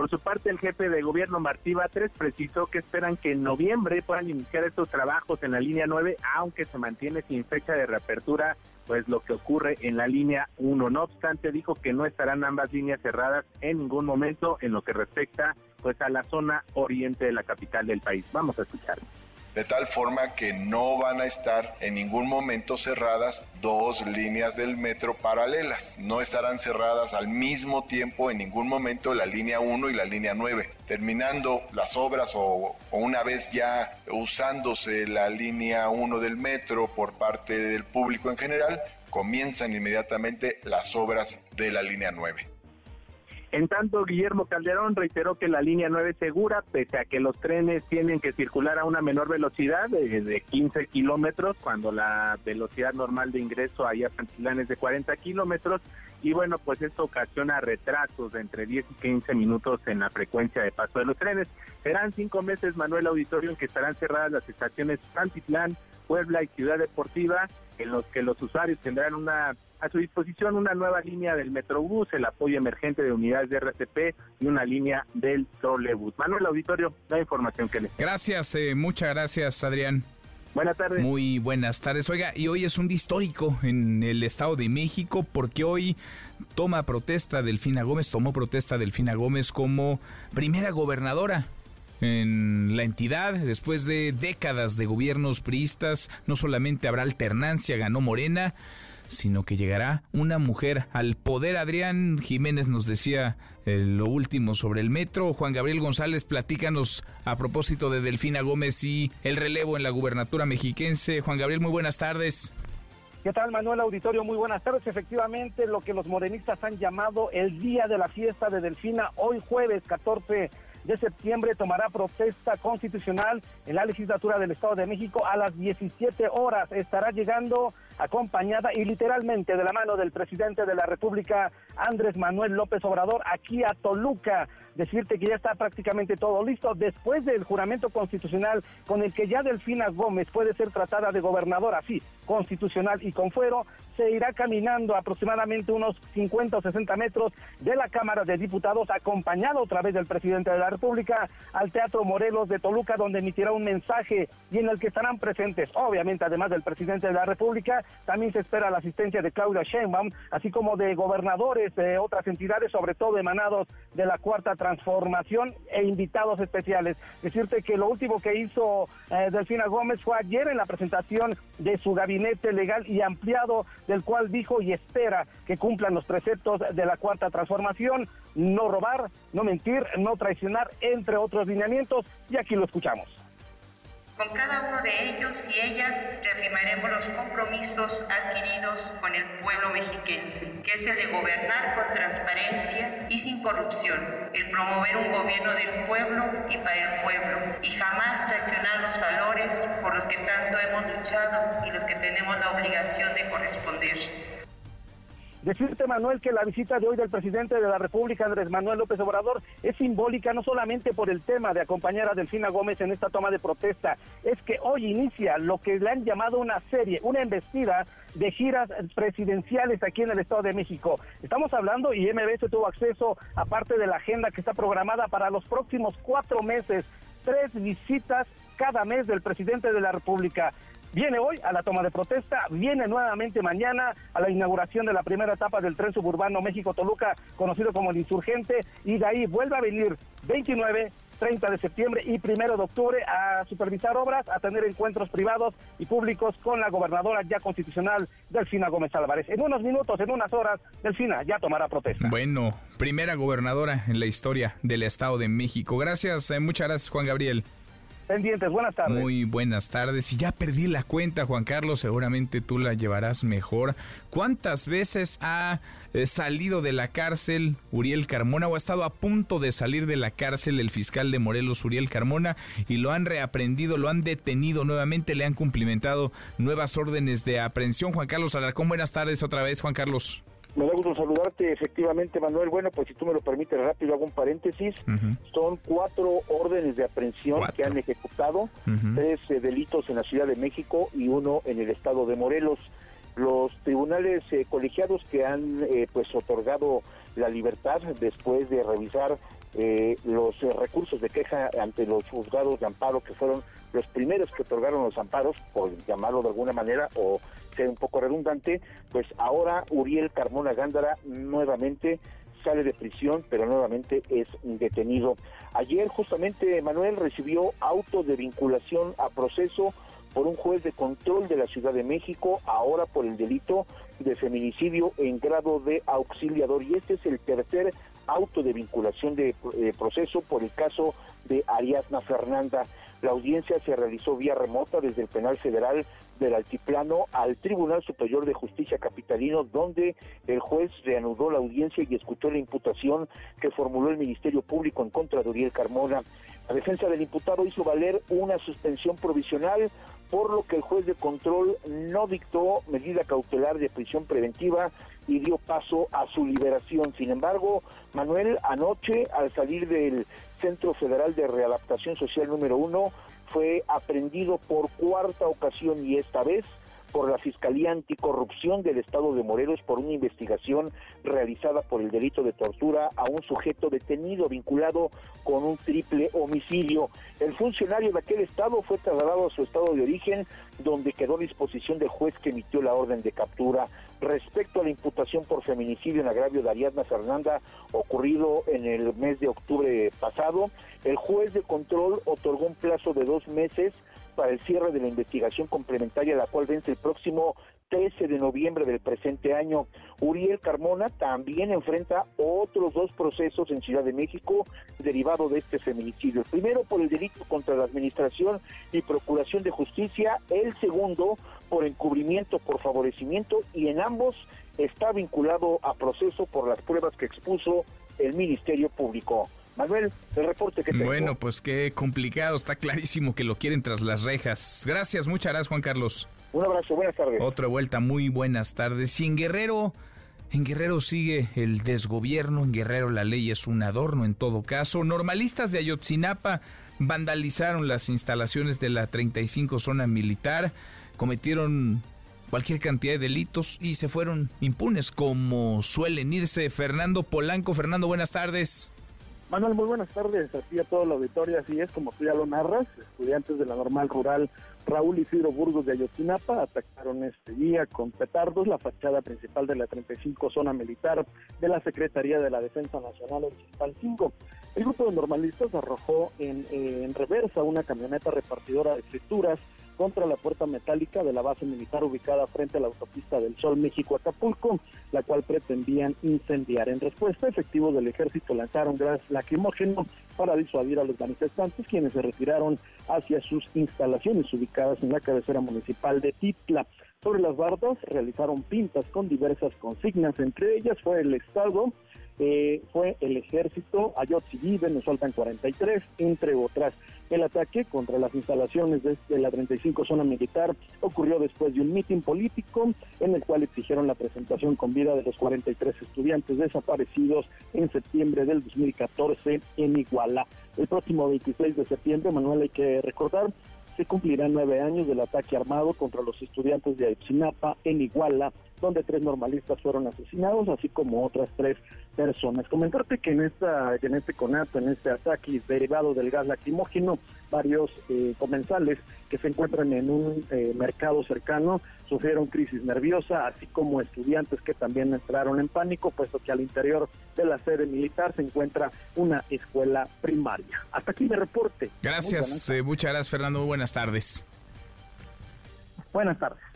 Por su parte, el jefe de gobierno Martí Batres precisó que esperan que en noviembre puedan iniciar estos trabajos en la línea 9, aunque se mantiene sin fecha de reapertura, pues lo que ocurre en la línea 1. No obstante, dijo que no estarán ambas líneas cerradas en ningún momento en lo que respecta pues a la zona oriente de la capital del país. Vamos a escucharlo de tal forma que no van a estar en ningún momento cerradas dos líneas del metro paralelas. No estarán cerradas al mismo tiempo en ningún momento la línea 1 y la línea 9. Terminando las obras o, una vez ya usándose la línea 1 del metro por parte del público en general, comienzan inmediatamente las obras de la línea 9. En tanto, Guillermo Calderón reiteró que la línea 9 es segura, pese a que los trenes tienen que circular a una menor velocidad de, 15 kilómetros, cuando la velocidad normal de ingreso allá a Pantilán es de 40 kilómetros. Y bueno, pues esto ocasiona retrasos de entre 10 y 15 minutos en la frecuencia de paso de los trenes. Serán cinco meses, Manuel Auditorio, en que estarán cerradas las estaciones Pantitlán, Puebla y Ciudad Deportiva, en los que los usuarios tendrán una a su disposición una nueva línea del Metrobús, el apoyo emergente de unidades de RTP y una línea del trolebús. Manuel Auditorio, la información que les. Gracias, eh, muchas gracias, Adrián. Buenas tardes. Muy buenas tardes. Oiga, y hoy es un día histórico en el Estado de México porque hoy toma protesta Delfina Gómez, tomó protesta Delfina Gómez como primera gobernadora en la entidad después de décadas de gobiernos priistas. No solamente habrá alternancia, ganó Morena, sino que llegará una mujer al poder. Adrián Jiménez nos decía eh, lo último sobre el metro. Juan Gabriel González, platícanos a propósito de Delfina Gómez y el relevo en la gubernatura mexiquense. Juan Gabriel, muy buenas tardes. ¿Qué tal, Manuel Auditorio? Muy buenas tardes. Efectivamente, lo que los morenistas han llamado el día de la fiesta de Delfina, hoy jueves 14 de septiembre tomará protesta constitucional en la legislatura del Estado de México a las 17 horas. Estará llegando acompañada y literalmente de la mano del presidente de la República, Andrés Manuel López Obrador, aquí a Toluca. Decirte que ya está prácticamente todo listo después del juramento constitucional con el que ya Delfina Gómez puede ser tratada de gobernadora, así, constitucional y con fuero, se irá caminando aproximadamente unos 50 o 60 metros de la Cámara de Diputados, acompañado otra vez del presidente de la República, al Teatro Morelos de Toluca, donde emitirá un mensaje y en el que estarán presentes, obviamente, además del presidente de la República, también se espera la asistencia de Claudia Sheinbaum, así como de gobernadores de otras entidades, sobre todo emanados de la Cuarta Transformación e invitados especiales. Decirte que lo último que hizo eh, Delfina Gómez fue ayer en la presentación de su gabinete legal y ampliado, del cual dijo y espera que cumplan los preceptos de la Cuarta Transformación, no robar, no mentir, no traicionar, entre otros lineamientos, y aquí lo escuchamos. Con cada uno de ellos y ellas reafirmaremos los compromisos adquiridos con el pueblo mexiquense, que es el de gobernar con transparencia y sin corrupción, el promover un gobierno del pueblo y para el pueblo, y jamás traicionar los valores por los que tanto hemos luchado y los que tenemos la obligación de corresponder. Decirte, Manuel, que la visita de hoy del presidente de la República, Andrés Manuel López Obrador, es simbólica no solamente por el tema de acompañar a Delfina Gómez en esta toma de protesta, es que hoy inicia lo que le han llamado una serie, una embestida de giras presidenciales aquí en el Estado de México. Estamos hablando, y MBS tuvo acceso a parte de la agenda que está programada para los próximos cuatro meses, tres visitas cada mes del presidente de la República. Viene hoy a la toma de protesta, viene nuevamente mañana a la inauguración de la primera etapa del tren suburbano México-Toluca, conocido como el Insurgente, y de ahí vuelve a venir 29, 30 de septiembre y 1 de octubre a supervisar obras, a tener encuentros privados y públicos con la gobernadora ya constitucional Delfina Gómez Álvarez. En unos minutos, en unas horas, Delfina ya tomará protesta. Bueno, primera gobernadora en la historia del Estado de México. Gracias, eh, muchas gracias Juan Gabriel pendientes. Buenas tardes. Muy buenas tardes. Y ya perdí la cuenta, Juan Carlos, seguramente tú la llevarás mejor. ¿Cuántas veces ha eh, salido de la cárcel Uriel Carmona o ha estado a punto de salir de la cárcel el fiscal de Morelos, Uriel Carmona, y lo han reaprendido, lo han detenido nuevamente, le han cumplimentado nuevas órdenes de aprehensión? Juan Carlos Alarcón, buenas tardes otra vez, Juan Carlos. Me da gusto saludarte, efectivamente, Manuel. Bueno, pues si tú me lo permites rápido, hago un paréntesis. Son cuatro órdenes de aprehensión que han ejecutado, tres eh, delitos en la Ciudad de México y uno en el estado de Morelos. Los tribunales eh, colegiados que han eh, pues otorgado la libertad después de revisar eh, los recursos de queja ante los juzgados de amparo que fueron los primeros que otorgaron los amparos, por llamarlo de alguna manera, o ser un poco redundante, pues ahora Uriel Carmona Gándara nuevamente sale de prisión, pero nuevamente es detenido. Ayer justamente Manuel recibió auto de vinculación a proceso por un juez de control de la Ciudad de México, ahora por el delito de feminicidio en grado de auxiliador. Y este es el tercer auto de vinculación de eh, proceso por el caso de Ariadna Fernanda. La audiencia se realizó vía remota desde el penal federal del Altiplano al Tribunal Superior de Justicia Capitalino, donde el juez reanudó la audiencia y escuchó la imputación que formuló el Ministerio Público en contra de Uriel Carmona. La defensa del imputado hizo valer una suspensión provisional, por lo que el juez de control no dictó medida cautelar de prisión preventiva y dio paso a su liberación. Sin embargo, Manuel, anoche, al salir del Centro Federal de Readaptación Social número uno, fue aprendido por cuarta ocasión y esta vez por la Fiscalía Anticorrupción del Estado de Morelos por una investigación realizada por el delito de tortura a un sujeto detenido vinculado con un triple homicidio. El funcionario de aquel estado fue trasladado a su estado de origen, donde quedó a disposición del juez que emitió la orden de captura. Respecto a la imputación por feminicidio en agravio de Ariadna Fernanda, ocurrido en el mes de octubre pasado, el juez de control otorgó un plazo de dos meses para el cierre de la investigación complementaria, la cual vence el próximo 13 de noviembre del presente año. Uriel Carmona también enfrenta otros dos procesos en Ciudad de México derivado de este feminicidio. El primero por el delito contra la Administración y Procuración de Justicia, el segundo por encubrimiento por favorecimiento y en ambos está vinculado a proceso por las pruebas que expuso el Ministerio Público. Manuel, el reporte que tengo. Bueno, pues qué complicado, está clarísimo que lo quieren tras las rejas. Gracias, muchas gracias Juan Carlos. Un abrazo, buenas tardes. Otra vuelta, muy buenas tardes. Y en Guerrero, en Guerrero sigue el desgobierno, en Guerrero la ley es un adorno en todo caso. Normalistas de Ayotzinapa vandalizaron las instalaciones de la 35 zona militar, cometieron cualquier cantidad de delitos y se fueron impunes como suelen irse. Fernando Polanco, Fernando, buenas tardes. Manuel, muy buenas tardes a ti a toda la auditoría. Así es, como tú ya lo narras, estudiantes de la normal rural Raúl Isidro Burgos de Ayotzinapa atacaron este día con petardos la fachada principal de la 35 zona militar de la Secretaría de la Defensa Nacional en 5. El grupo de normalistas arrojó en, en reversa una camioneta repartidora de escrituras contra la puerta metálica de la base militar ubicada frente a la autopista del Sol México-Acapulco, la cual pretendían incendiar. En respuesta, efectivos del ejército lanzaron gas lacrimógeno para disuadir a los manifestantes, quienes se retiraron hacia sus instalaciones ubicadas en la cabecera municipal de Titla. Sobre las bardas realizaron pintas con diversas consignas, entre ellas fue el Estado, eh, fue el ejército, Ayotzi vive, nos faltan 43, entre otras. El ataque contra las instalaciones de, la 35 zona militar ocurrió después de un mitin político en el cual exigieron la presentación con vida de los 43 estudiantes desaparecidos en septiembre del 2014 en Iguala. El próximo 26 de septiembre, Manuel, hay que recordar, se cumplirán nueve años del ataque armado contra los estudiantes de Ayotzinapa en Iguala, donde tres normalistas fueron asesinados, así como otras tres personas. Comentarte que en esta, en este conato, en este ataque derivado del gas lacrimógeno, varios eh, comensales que se encuentran en un eh, mercado cercano sufrieron crisis nerviosa, así como estudiantes que también entraron en pánico, puesto que al interior de la sede militar se encuentra una escuela primaria. Hasta aquí mi reporte. Gracias, eh, muchas gracias Fernando, muy buenas tardes. Buenas tardes.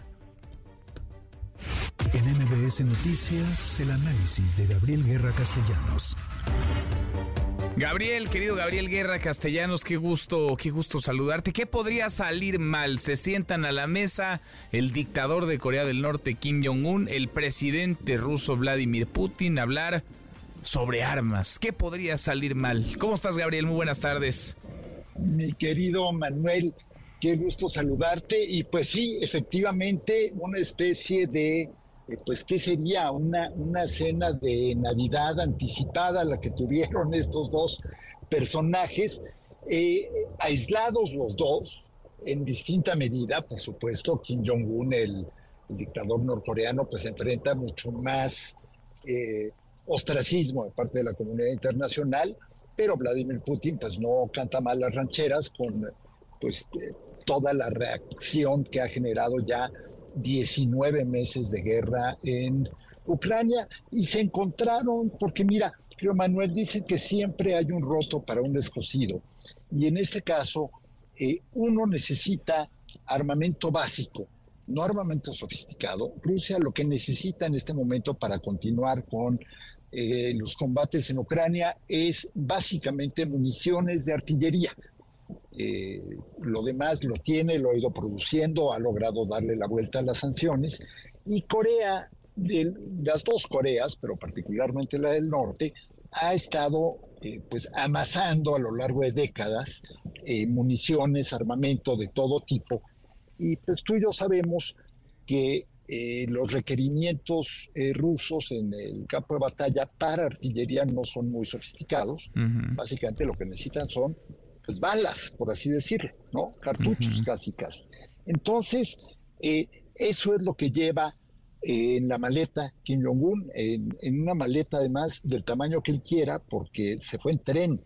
En MBS Noticias, el análisis de Gabriel Guerra Castellanos. Gabriel, querido Gabriel Guerra Castellanos, qué gusto, qué gusto saludarte. ¿Qué podría salir mal? Se sientan a la mesa el dictador de Corea del Norte, Kim Jong-un, el presidente ruso Vladimir Putin, a hablar sobre armas. ¿Qué podría salir mal? ¿Cómo estás, Gabriel? Muy buenas tardes. Mi querido Manuel, qué gusto saludarte. Y pues sí, efectivamente, una especie de eh, pues, ¿qué sería una, una cena de Navidad anticipada la que tuvieron estos dos personajes, eh, aislados los dos, en distinta medida, por supuesto, Kim Jong-un, el, dictador norcoreano, pues enfrenta mucho más eh, ostracismo de parte de la comunidad internacional, pero Vladimir Putin pues no canta mal las rancheras con pues toda la reacción que ha generado ya 19 meses de guerra en Ucrania y se encontraron, porque mira, creo Manuel dice que siempre hay un roto para un descosido y en este caso eh, uno necesita armamento básico, no armamento sofisticado. Rusia lo que necesita en este momento para continuar con eh, los combates en Ucrania es básicamente municiones de artillería. Eh, lo demás lo tiene, lo ha ido produciendo, ha logrado darle la vuelta a las sanciones. Y Corea, de, las dos Coreas, pero particularmente la del norte, ha estado eh, pues amasando a lo largo de décadas municiones, armamento de todo tipo. Y pues tú y yo sabemos que eh, los requerimientos eh, rusos en el campo de batalla para artillería no son muy sofisticados. Básicamente lo que necesitan son pues, balas, por así decirlo, ¿no? Cartuchos casi casi. Entonces, eh, eso es lo que lleva en la maleta Kim Jong-un, en, una maleta además del tamaño que él quiera, porque se fue en tren.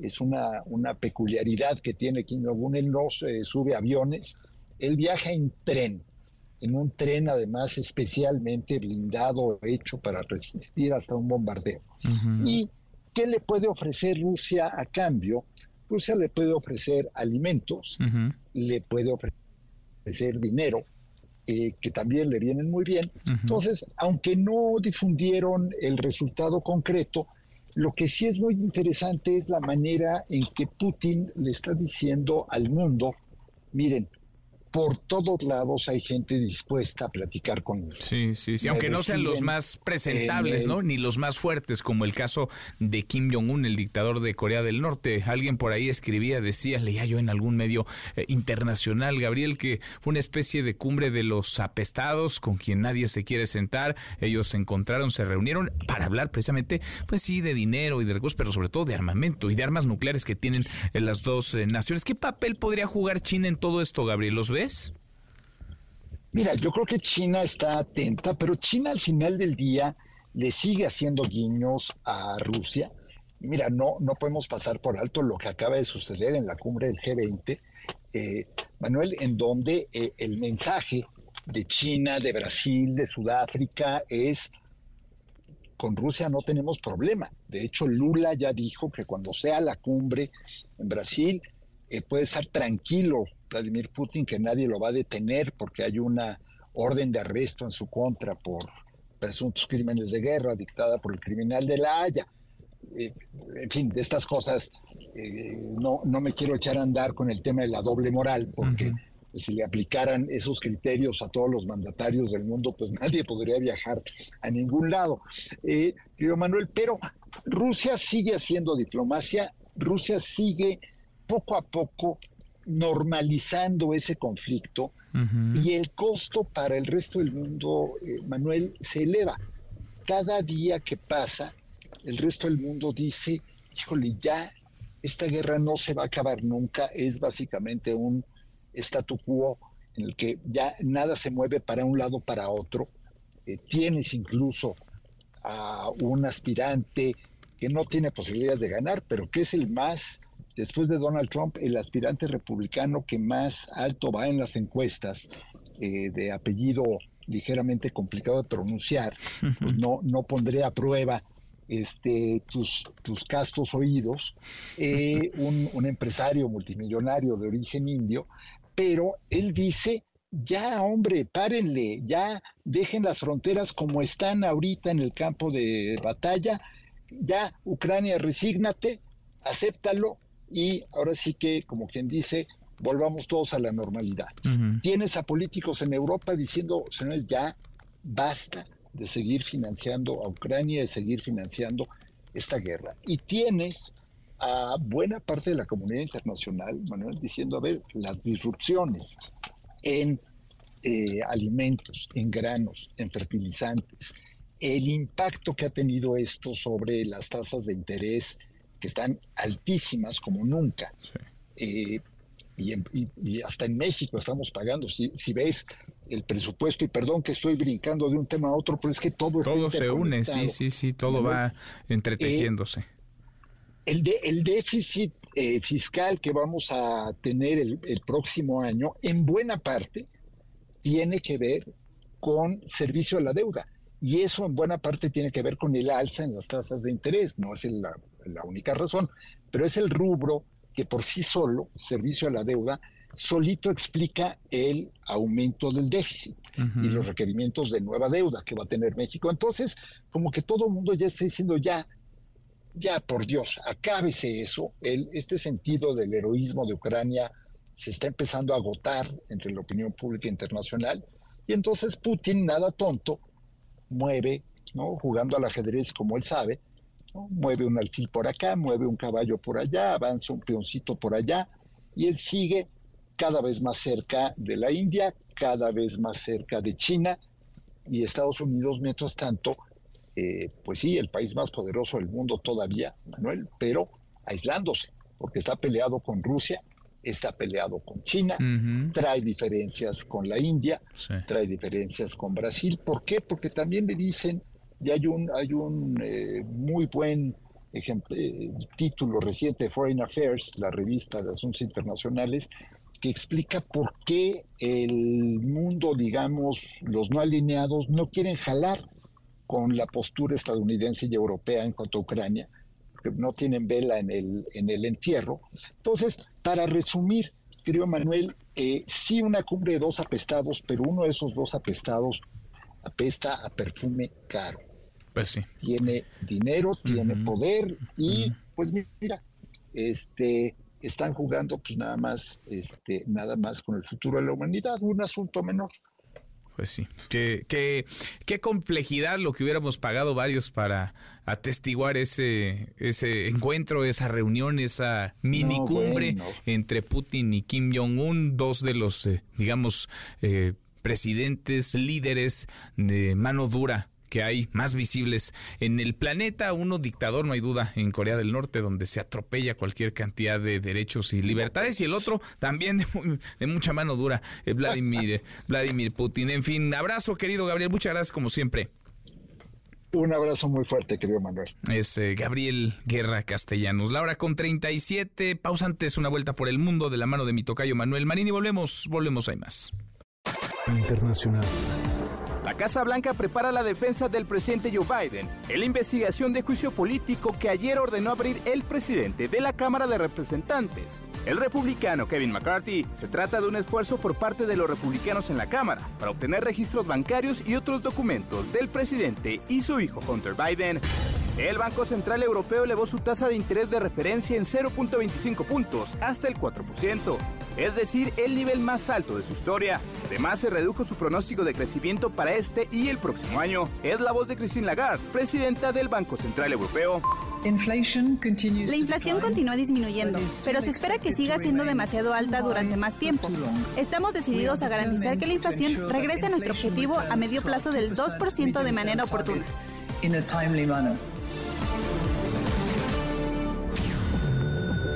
Es una, una peculiaridad que tiene Kim Jong-un, él no sube aviones, él viaja en tren en un tren además especialmente blindado, hecho para resistir hasta un bombardeo. ¿Y qué le puede ofrecer Rusia a cambio? Rusia le puede ofrecer alimentos, le puede ofrecer dinero, eh, que también le vienen muy bien. Entonces, aunque no difundieron el resultado concreto, lo que sí es muy interesante es la manera en que Putin le está diciendo al mundo, miren, por todos lados hay gente dispuesta a platicar con Sí, sí, sí, aunque no sean los más presentables, ¿no? Ni los más fuertes, como el caso de Kim Jong-un, el dictador de Corea del Norte. Alguien por ahí escribía, decía, leía yo en algún medio eh, internacional, Gabriel, que fue una especie de cumbre de los apestados con quien nadie se quiere sentar. Ellos se encontraron, se reunieron para hablar precisamente, pues sí, de dinero y de recursos, pero sobre todo de armamento y de armas nucleares que tienen eh, las dos eh, naciones. ¿Qué papel podría jugar China en todo esto, Gabriel? ¿Los ve? Mira, yo creo que China está atenta, pero China al final del día le sigue haciendo guiños a Rusia. Mira, no, no podemos pasar por alto lo que acaba de suceder en la cumbre del G20, eh, Manuel, en donde eh, el mensaje de China, de Brasil, de Sudáfrica es con Rusia no tenemos problema. De hecho, Lula ya dijo que cuando sea la cumbre en Brasil, eh, puede estar tranquilo Vladimir Putin que nadie lo va a detener porque hay una orden de arresto en su contra por presuntos crímenes de guerra dictada por el criminal de la Haya. Eh, en fin, de estas cosas eh, no, no me quiero echar a andar con el tema de la doble moral, porque si le aplicaran esos criterios a todos los mandatarios del mundo, pues nadie podría viajar a ningún lado. Eh, Manuel, pero Rusia sigue haciendo diplomacia, Rusia sigue poco a poco normalizando ese conflicto y el costo para el resto del mundo, eh, Manuel, se eleva. Cada día que pasa, el resto del mundo dice, híjole, ya esta guerra no se va a acabar nunca, es básicamente un statu quo en el que ya nada se mueve para un lado para otro. Eh, tienes incluso a un aspirante que no tiene posibilidades de ganar, pero que es el más después de Donald Trump, el aspirante republicano que más alto va en las encuestas, eh, de apellido ligeramente complicado de pronunciar, pues no, no pondré a prueba este, tus, tus castos oídos, eh, un, un empresario multimillonario de origen indio, pero él dice, ya hombre, párenle, ya dejen las fronteras como están ahorita en el campo de batalla, ya Ucrania, resígnate, acéptalo, y ahora sí que, como quien dice, volvamos todos a la normalidad. Tienes a políticos en Europa diciendo, señores, ya basta de seguir financiando a Ucrania, de seguir financiando esta guerra. Y tienes a buena parte de la comunidad internacional, Manuel, diciendo, a ver, las disrupciones en eh, alimentos, en granos, en fertilizantes, el impacto que ha tenido esto sobre las tasas de interés que están altísimas como nunca. Eh, y, hasta en México estamos pagando. Si, si, ves el presupuesto, y perdón que estoy brincando de un tema a otro, pero es que todo Todo se une, sí, sí, sí, todo va entretejiéndose. Eh, el, de, el déficit eh, fiscal que vamos a tener el, el próximo año, en buena parte, tiene que ver con servicio a la deuda. Y eso en buena parte tiene que ver con el alza en las tasas de interés. No es la, la única razón, pero es el rubro que por sí solo, servicio a la deuda, solito explica el aumento del déficit y los requerimientos de nueva deuda que va a tener México. Entonces, como que todo el mundo ya está diciendo ya, ya por Dios, acábese eso. El, este sentido del heroísmo de Ucrania se está empezando a agotar entre la opinión pública internacional y entonces Putin, nada tonto, mueve, ¿no? jugando al ajedrez como él sabe, mueve un alfil por acá, mueve un caballo por allá, avanza un peoncito por allá y él sigue cada vez más cerca de la India, cada vez más cerca de China y Estados Unidos, mientras tanto, eh, pues sí, el país más poderoso del mundo todavía, Manuel, pero aislándose, porque está peleado con Rusia, está peleado con China, trae diferencias con la India, trae diferencias con Brasil. ¿Por qué? Porque también le dicen, y hay un, hay un eh, muy buen ejemplo, eh, título reciente de Foreign Affairs, la revista de Asuntos Internacionales, que explica por qué el mundo, digamos, los no alineados, no quieren jalar con la postura estadounidense y europea en cuanto a Ucrania, que no tienen vela en el, en el entierro. Entonces, para resumir, creo, Manuel, eh, sí una cumbre de dos apestados, pero uno de esos dos apestados apesta a perfume caro. Pues sí. Tiene dinero, tiene poder y, pues mira, este, están jugando pues nada más, este, nada más con el futuro de la humanidad, un asunto menor. Pues sí, qué, qué, qué complejidad lo que hubiéramos pagado varios para atestiguar ese, ese encuentro, esa reunión, esa mini cumbre entre Putin y Kim Jong-un, dos de los, eh, digamos, eh, presidentes, líderes de mano dura que hay más visibles en el planeta. Uno dictador, no hay duda, en Corea del Norte, donde se atropella cualquier cantidad de derechos y libertades. Y el otro también de, mucha mano dura, eh, Vladimir, eh, Vladimir Putin. En fin, abrazo, querido Gabriel. Muchas gracias, como siempre. Un abrazo muy fuerte, querido Manuel. Es eh, Gabriel Guerra Castellanos. La hora con 37. Pausa antes, una vuelta por el mundo de la mano de mi tocayo Manuel Marín. Y volvemos, volvemos, hay más. Internacional. La Casa Blanca prepara la defensa del presidente Joe Biden en la investigación de juicio político que ayer ordenó abrir el presidente de la Cámara de Representantes. El republicano Kevin McCarthy se trata de un esfuerzo por parte de los republicanos en la Cámara para obtener registros bancarios y otros documentos del presidente y su hijo Hunter Biden. El Banco Central Europeo elevó su tasa de interés de referencia en 0.25 puntos hasta el 4%, es decir, el nivel más alto de su historia. Además, se redujo su pronóstico de crecimiento para este y el próximo año. Es la voz de Christine Lagarde, presidenta del Banco Central Europeo. La inflación continúa disminuyendo, pero se espera que siga siendo demasiado alta durante más tiempo. Estamos decididos a garantizar que la inflación regrese a nuestro objetivo a medio plazo del 2% de manera oportuna.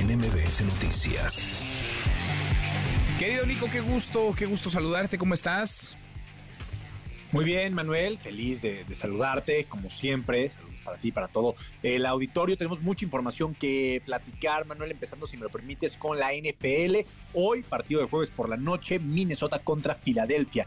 en MBS Noticias. Querido Nico, qué gusto, qué gusto saludarte, ¿cómo estás? Muy bien, Manuel, feliz de, de saludarte, como siempre, saludos para ti, y para todo el auditorio. Tenemos mucha información que platicar, Manuel, empezando, si me lo permites, con la NFL. Hoy, partido de jueves por la noche, Minnesota contra Filadelfia.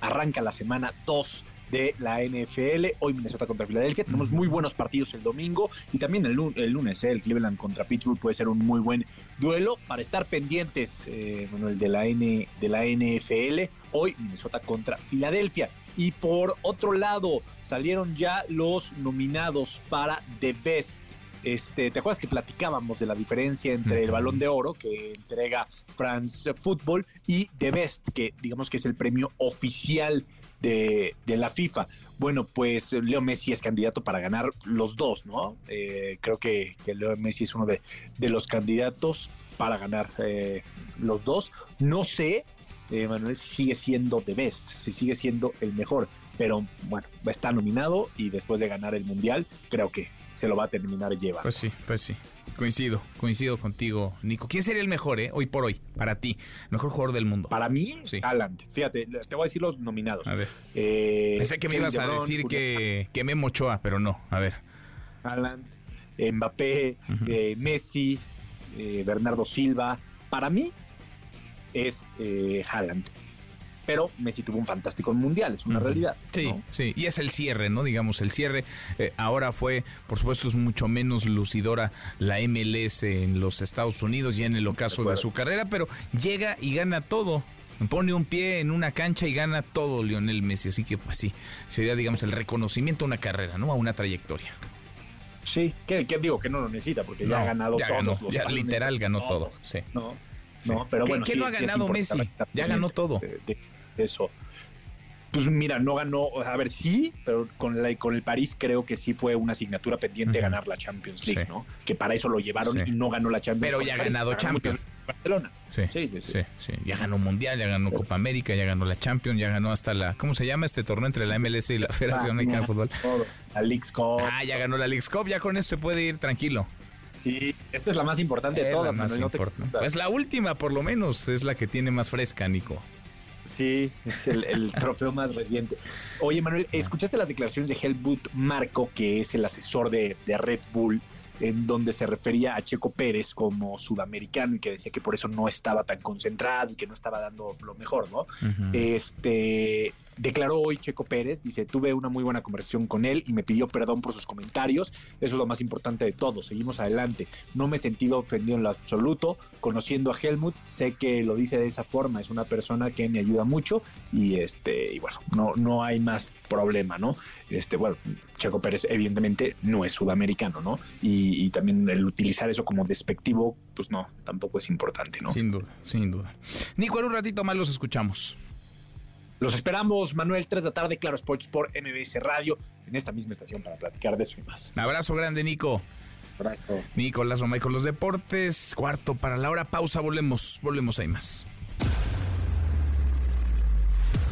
Arranca la semana 2 de la NFL. Hoy Minnesota contra Filadelfia. Tenemos muy buenos partidos el domingo y también el, lu- el lunes. ¿eh? El Cleveland contra Pittsburgh puede ser un muy buen duelo para estar pendientes, eh, Manuel, de la, N, de la NFL. Hoy Minnesota contra Filadelfia. Y por otro lado, salieron ya los nominados para The Best. Este, ¿Te acuerdas que platicábamos de la diferencia entre el balón de oro que entrega France Football y The Best, que digamos que es el premio oficial de, de la FIFA. Bueno, pues Leo Messi es candidato para ganar los dos, ¿no? Eh, creo que, Leo Messi es uno de, de los candidatos para ganar eh, los dos. No sé, eh, Manuel, si sigue siendo the best, si sigue siendo el mejor, pero bueno, está nominado y después de ganar el Mundial, creo que se lo va a terminar llevando. Pues sí, pues sí. Coincido, coincido contigo, Nico. ¿Quién sería el mejor, eh, hoy por hoy, para ti? mejor jugador del mundo. Para mí, sí. Fíjate, te voy a decir los nominados. A ver. Eh, Pensé que me ibas a decir que, que Memo Ochoa, pero no. A ver. Haaland, Mbappé, uh -huh. eh, Messi, eh, Bernardo Silva. Para mí es eh, Haaland pero Messi tuvo un fantástico mundial, es una realidad. Sí, ¿no? sí, y es el cierre, ¿no? Digamos, el cierre. Eh, ahora fue, por supuesto, es mucho menos lucidora la MLS en los Estados Unidos y en el ocaso de, su carrera, pero llega y gana todo. Pone un pie en una cancha y gana todo Lionel Messi. Así que, pues sí, sería, digamos, el reconocimiento a una carrera, ¿no? A una trayectoria. Sí, que, que digo que no lo necesita porque no, ya ha ganado ya todos ganó, los ya literal ganó todo. todo. Sí. No, no, pero ¿Qué, bueno. ¿qué sí, no ha sí ganado Messi? Ya ganó todo. De, de eso. Pues mira, no ganó, a ver, sí, pero con, la, con el París creo que sí fue una asignatura pendiente uh -huh. ganar la Champions League, sí. ¿no? Que para eso lo llevaron sí. y no ganó la Champions Pero ya ha ganado Champions. Barcelona. Sí, sí, sí, sí, Ya ganó Mundial, ya ganó Copa América, ya ganó la Champions, ya ganó hasta la. ¿Cómo se llama este torneo entre la MLS y la Federación Mexicana de Fútbol? La Leagues Cup. Ah, ya ganó la Leagues Cup, ya con eso se puede ir tranquilo. Sí, esa es la más importante de todas. La más no importante. Es la última, por lo menos, es la que tiene más fresca, Nico. Sí, es el, el trofeo más reciente. Oye, Manuel, ¿escuchaste las declaraciones de Helmut Marco, que es el asesor de, de Red Bull? En donde se refería a Checo Pérez como sudamericano y que decía que por eso no estaba tan concentrado y que no estaba dando lo mejor, ¿no? Uh -huh. Este declaró hoy Checo Pérez, dice, tuve una muy buena conversación con él y me pidió perdón por sus comentarios, eso es lo más importante de todo, seguimos adelante, no me he sentido ofendido en lo absoluto, conociendo a Helmut, sé que lo dice de esa forma, es una persona que me ayuda mucho y este, y bueno, no, no hay más problema, ¿no? Este, bueno, Checo Pérez evidentemente no es sudamericano, ¿no? Y, y también el utilizar eso como despectivo, pues no, tampoco es importante, ¿no? Sin duda, sin duda. Nico, en un ratito más los escuchamos. Los esperamos, Manuel, 3 de la tarde, Claro Sports por MBS Radio, en esta misma estación para platicar de eso y más. Abrazo grande, Nico. Abrazo. Nicolás Romay con los deportes. Cuarto para la hora. Pausa, volvemos. Volvemos ahí más.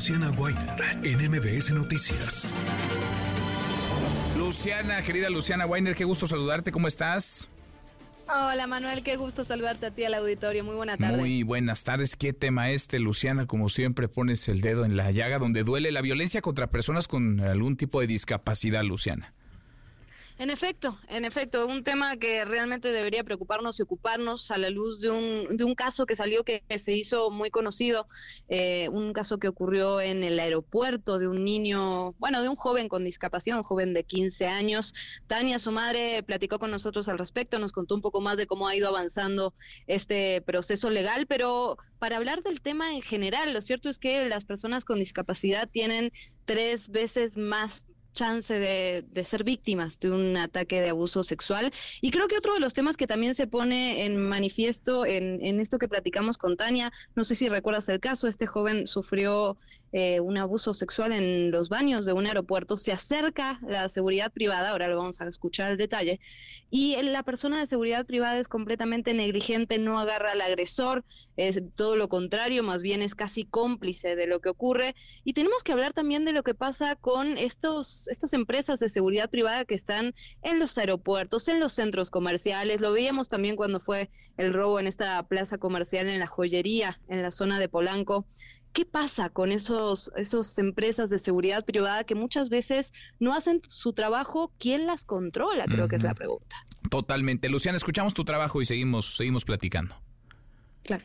Luciana Weiner en MBS Noticias. Luciana, querida Luciana Weiner, qué gusto saludarte. ¿Cómo estás? Hola Manuel, qué gusto saludarte a ti al auditorio. Muy buena tarde. Muy buenas tardes. ¿Qué tema este, Luciana? Como siempre pones el dedo en la llaga donde duele la violencia contra personas con algún tipo de discapacidad, Luciana. En efecto, en efecto, un tema que realmente debería preocuparnos y ocuparnos a la luz de un, de un caso que salió que, se hizo muy conocido, eh, un caso que ocurrió en el aeropuerto de un niño, bueno, de un joven con discapacidad, un joven de 15 años. Tania, su madre, platicó con nosotros al respecto, nos contó un poco más de cómo ha ido avanzando este proceso legal, pero para hablar del tema en general, lo cierto es que las personas con discapacidad tienen tres veces más chance de, de, ser víctimas de un ataque de abuso sexual. Y creo que otro de los temas que también se pone en manifiesto en, en esto que platicamos con Tania, no sé si recuerdas el caso, este joven sufrió eh, un abuso sexual en los baños de un aeropuerto, se acerca la seguridad privada, ahora lo vamos a escuchar el detalle, y la persona de seguridad privada es completamente negligente, no agarra al agresor, es todo lo contrario, más bien es casi cómplice de lo que ocurre. Y tenemos que hablar también de lo que pasa con estos, estas empresas de seguridad privada que están en los aeropuertos, en los centros comerciales, lo veíamos también cuando fue el robo en esta plaza comercial en la joyería, en la zona de Polanco. ¿Qué pasa con esos, esos empresas de seguridad privada que muchas veces no hacen su trabajo? ¿Quién las controla? Creo uh -huh. que es la pregunta. Totalmente. Luciana, escuchamos tu trabajo y seguimos, seguimos platicando. Claro.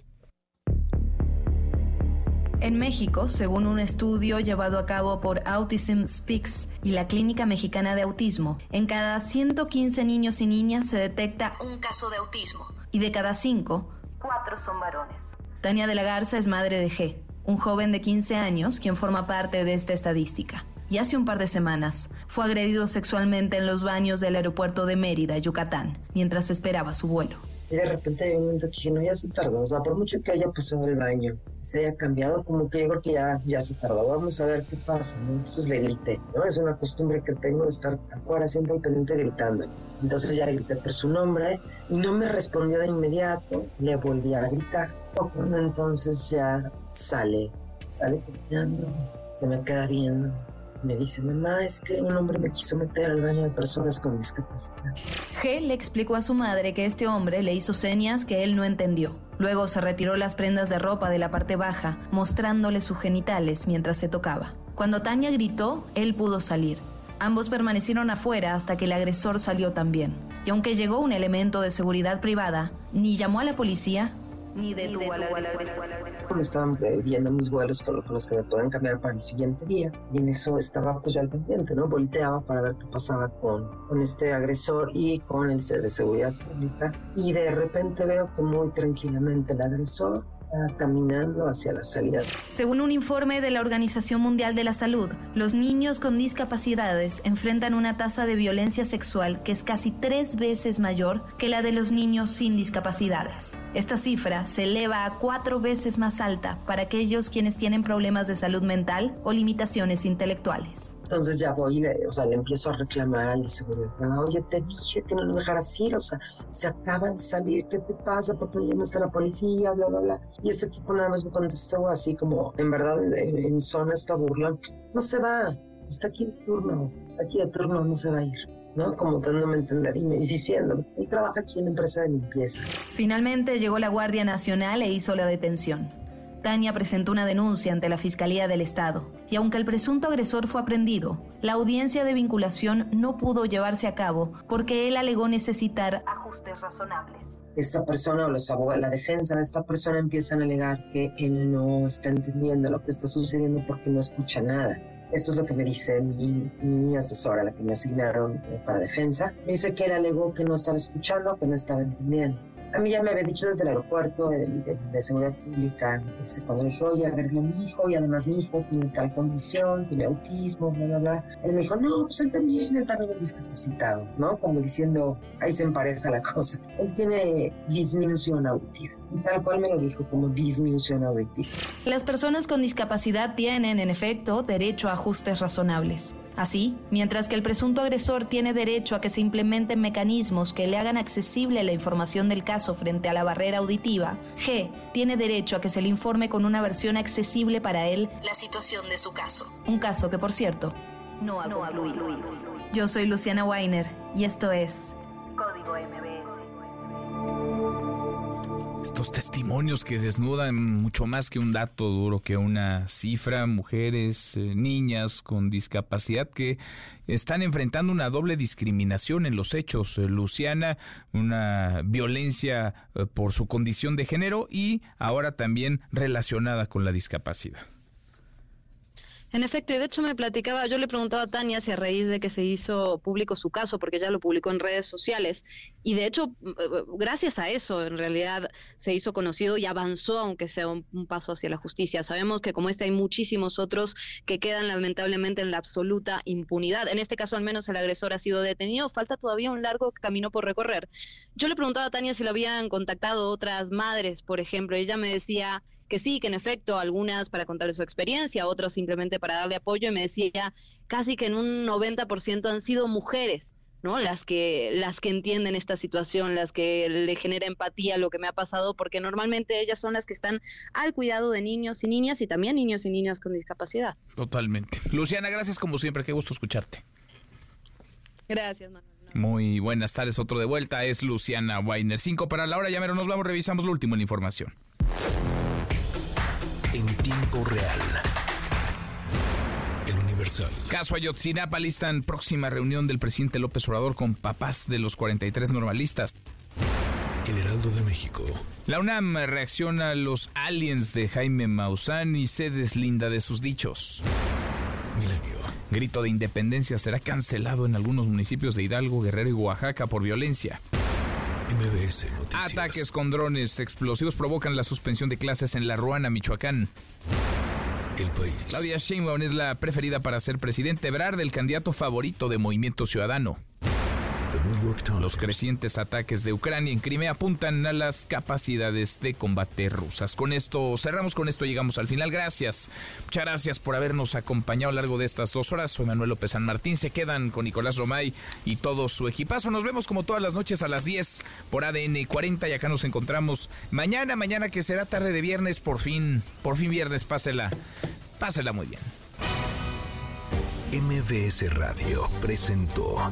En México, según un estudio llevado a cabo por Autism Speaks y la Clínica Mexicana de Autismo, en cada 115 niños y niñas se detecta un caso de autismo y de cada 5, 4 son varones. Tania de la Garza es madre de G, un joven de 15 años quien forma parte de esta estadística. Y hace un par de semanas fue agredido sexualmente en los baños del aeropuerto de Mérida, Yucatán, mientras esperaba su vuelo. Y de repente hay un momento que dije, no, ya se tardó. O sea, por mucho que haya pasado el baño, se haya cambiado, como que yo creo que ya, ya se tardó. Vamos a ver qué pasa, ¿no? Eso es grité, ¿no? Es una costumbre que tengo de estar afuera siempre pendiente gritando. Entonces ya le grité por su nombre y no me respondió de inmediato. Le volví a gritar. Entonces ya sale, sale caminando, se me queda viendo me dice, mamá, es que un hombre me quiso meter al baño de personas con discapacidad. G le explicó a su madre que este hombre le hizo señas que él no entendió. Luego se retiró las prendas de ropa de la parte baja, mostrándole sus genitales mientras se tocaba. Cuando Tania gritó, él pudo salir. Ambos permanecieron afuera hasta que el agresor salió también. Y aunque llegó un elemento de seguridad privada, ni llamó a la policía, ni al agresor. Me estaban viendo mis vuelos con, los que me pueden cambiar para el siguiente día. Y en eso estaba pues ya al pendiente, ¿no? Volteaba para ver qué pasaba con, con este agresor y con el de seguridad pública. Y de repente veo que muy tranquilamente el agresor caminando hacia la salida. Según un informe de la Organización Mundial de la Salud, los niños con discapacidades enfrentan una tasa de violencia sexual que es casi tres veces mayor que la de los niños sin discapacidades. Esta cifra se eleva a cuatro veces más alta para aquellos quienes tienen problemas de salud mental o limitaciones intelectuales. Entonces ya voy le, o sea, le empiezo a reclamar al seguridad. Oye, te dije que no lo dejaras ir, o sea, se acaba de salir, ¿qué te pasa? ¿Por qué no a la policía? Bla, bla, bla. Y ese equipo nada más me contestó así como, en verdad, en, zona está burlón. No se va, está aquí de turno, aquí de turno, no se va a ir. ¿no? Como dándome a entender y me diciendo, él trabaja aquí en la empresa de limpieza. Finalmente llegó la Guardia Nacional e hizo la detención. Presentó una denuncia ante la Fiscalía del Estado y aunque el presunto agresor fue aprendido, la audiencia de vinculación no pudo llevarse a cabo porque él alegó necesitar ajustes razonables. Esta persona o los la defensa de esta persona empiezan a alegar que él no está entendiendo lo que está sucediendo porque no escucha nada. Esto es lo que me dice mi, mi asesora, la que me asignaron eh, para defensa. Me dice que él alegó que no estaba escuchando, que no estaba entendiendo. A mí ya me había dicho desde el aeropuerto de, seguridad pública, este, cuando le dije, oye, a ver, mi hijo, y además mi hijo tiene tal condición, tiene autismo, bla, bla, bla. Él me dijo, no, pues él también, él también es discapacitado, ¿no? Como diciendo, ahí se empareja la cosa. Él tiene disminución auditiva. Y tal cual me lo dijo, como disminución auditiva. Las personas con discapacidad tienen, en efecto, derecho a ajustes razonables. Así, mientras que el presunto agresor tiene derecho a que se implementen mecanismos que le hagan accesible la información del caso frente a la barrera auditiva, G tiene derecho a que se le informe con una versión accesible para él la situación de su caso. Un caso que, por cierto, no ha concluido. Yo soy Luciana Weiner y esto es Código MBS estos testimonios que desnudan mucho más que un dato duro, que una cifra, mujeres, eh, niñas con discapacidad que están enfrentando una doble discriminación en los hechos. Eh, Luciana, una violencia eh, por su condición de género y ahora también relacionada con la discapacidad. En efecto, y de hecho me platicaba, yo le preguntaba a Tania si a raíz de que se hizo público su caso, porque ella lo publicó en redes sociales, y de hecho, gracias a eso, en realidad se hizo conocido y avanzó, aunque sea un, paso hacia la justicia. Sabemos que como este hay muchísimos otros que quedan lamentablemente en la absoluta impunidad. En este caso, al menos el agresor ha sido detenido, falta todavía un largo camino por recorrer. Yo le preguntaba a Tania si lo habían contactado otras madres, por ejemplo, y ella me decía que sí, que en efecto, algunas para contarle su experiencia, otras simplemente para darle apoyo, y me decía casi que en un 90% han sido mujeres. ¿no? Las que, las que entienden esta situación, las que le genera empatía lo que me ha pasado, porque normalmente ellas son las que están al cuidado de niños y niñas y también niños y niñas con discapacidad. Totalmente. Luciana, gracias como siempre, qué gusto escucharte. Gracias, Manuel. Muy buenas tardes, otro de vuelta es Luciana Weiner. Cinco para la hora, ya mero nos vamos, revisamos lo último en la información en tiempo real. El Universal. Caso Ayotzinapa en próxima reunión del presidente López Obrador con papás de los 43 normalistas. El Heraldo de México. La UNAM reacciona a los aliens de Jaime Maussan y se deslinda de sus dichos. Milenio. Grito de independencia será cancelado en algunos municipios de Hidalgo, Guerrero y Oaxaca por violencia. MBS Noticias. Ataques con drones explosivos provocan la suspensión de clases en La Ruana, Michoacán. El país. Claudia Sheinbaum es la preferida para ser presidente. Ebrard, el candidato favorito de Movimiento Ciudadano. Los crecientes ataques de Ucrania en Crimea apuntan a las capacidades de combate rusas. Con esto cerramos, con esto llegamos al final. Gracias, muchas gracias por habernos acompañado a lo largo de estas dos horas. Soy Manuel López San Martín. Se quedan con Nicolás Romay y todo su equipazo. Nos vemos como todas las noches a las 10 por ADN 40 y acá nos encontramos mañana, mañana que será tarde de viernes, por fin, por fin viernes, pásela, pásela muy bien. MBS Radio presentó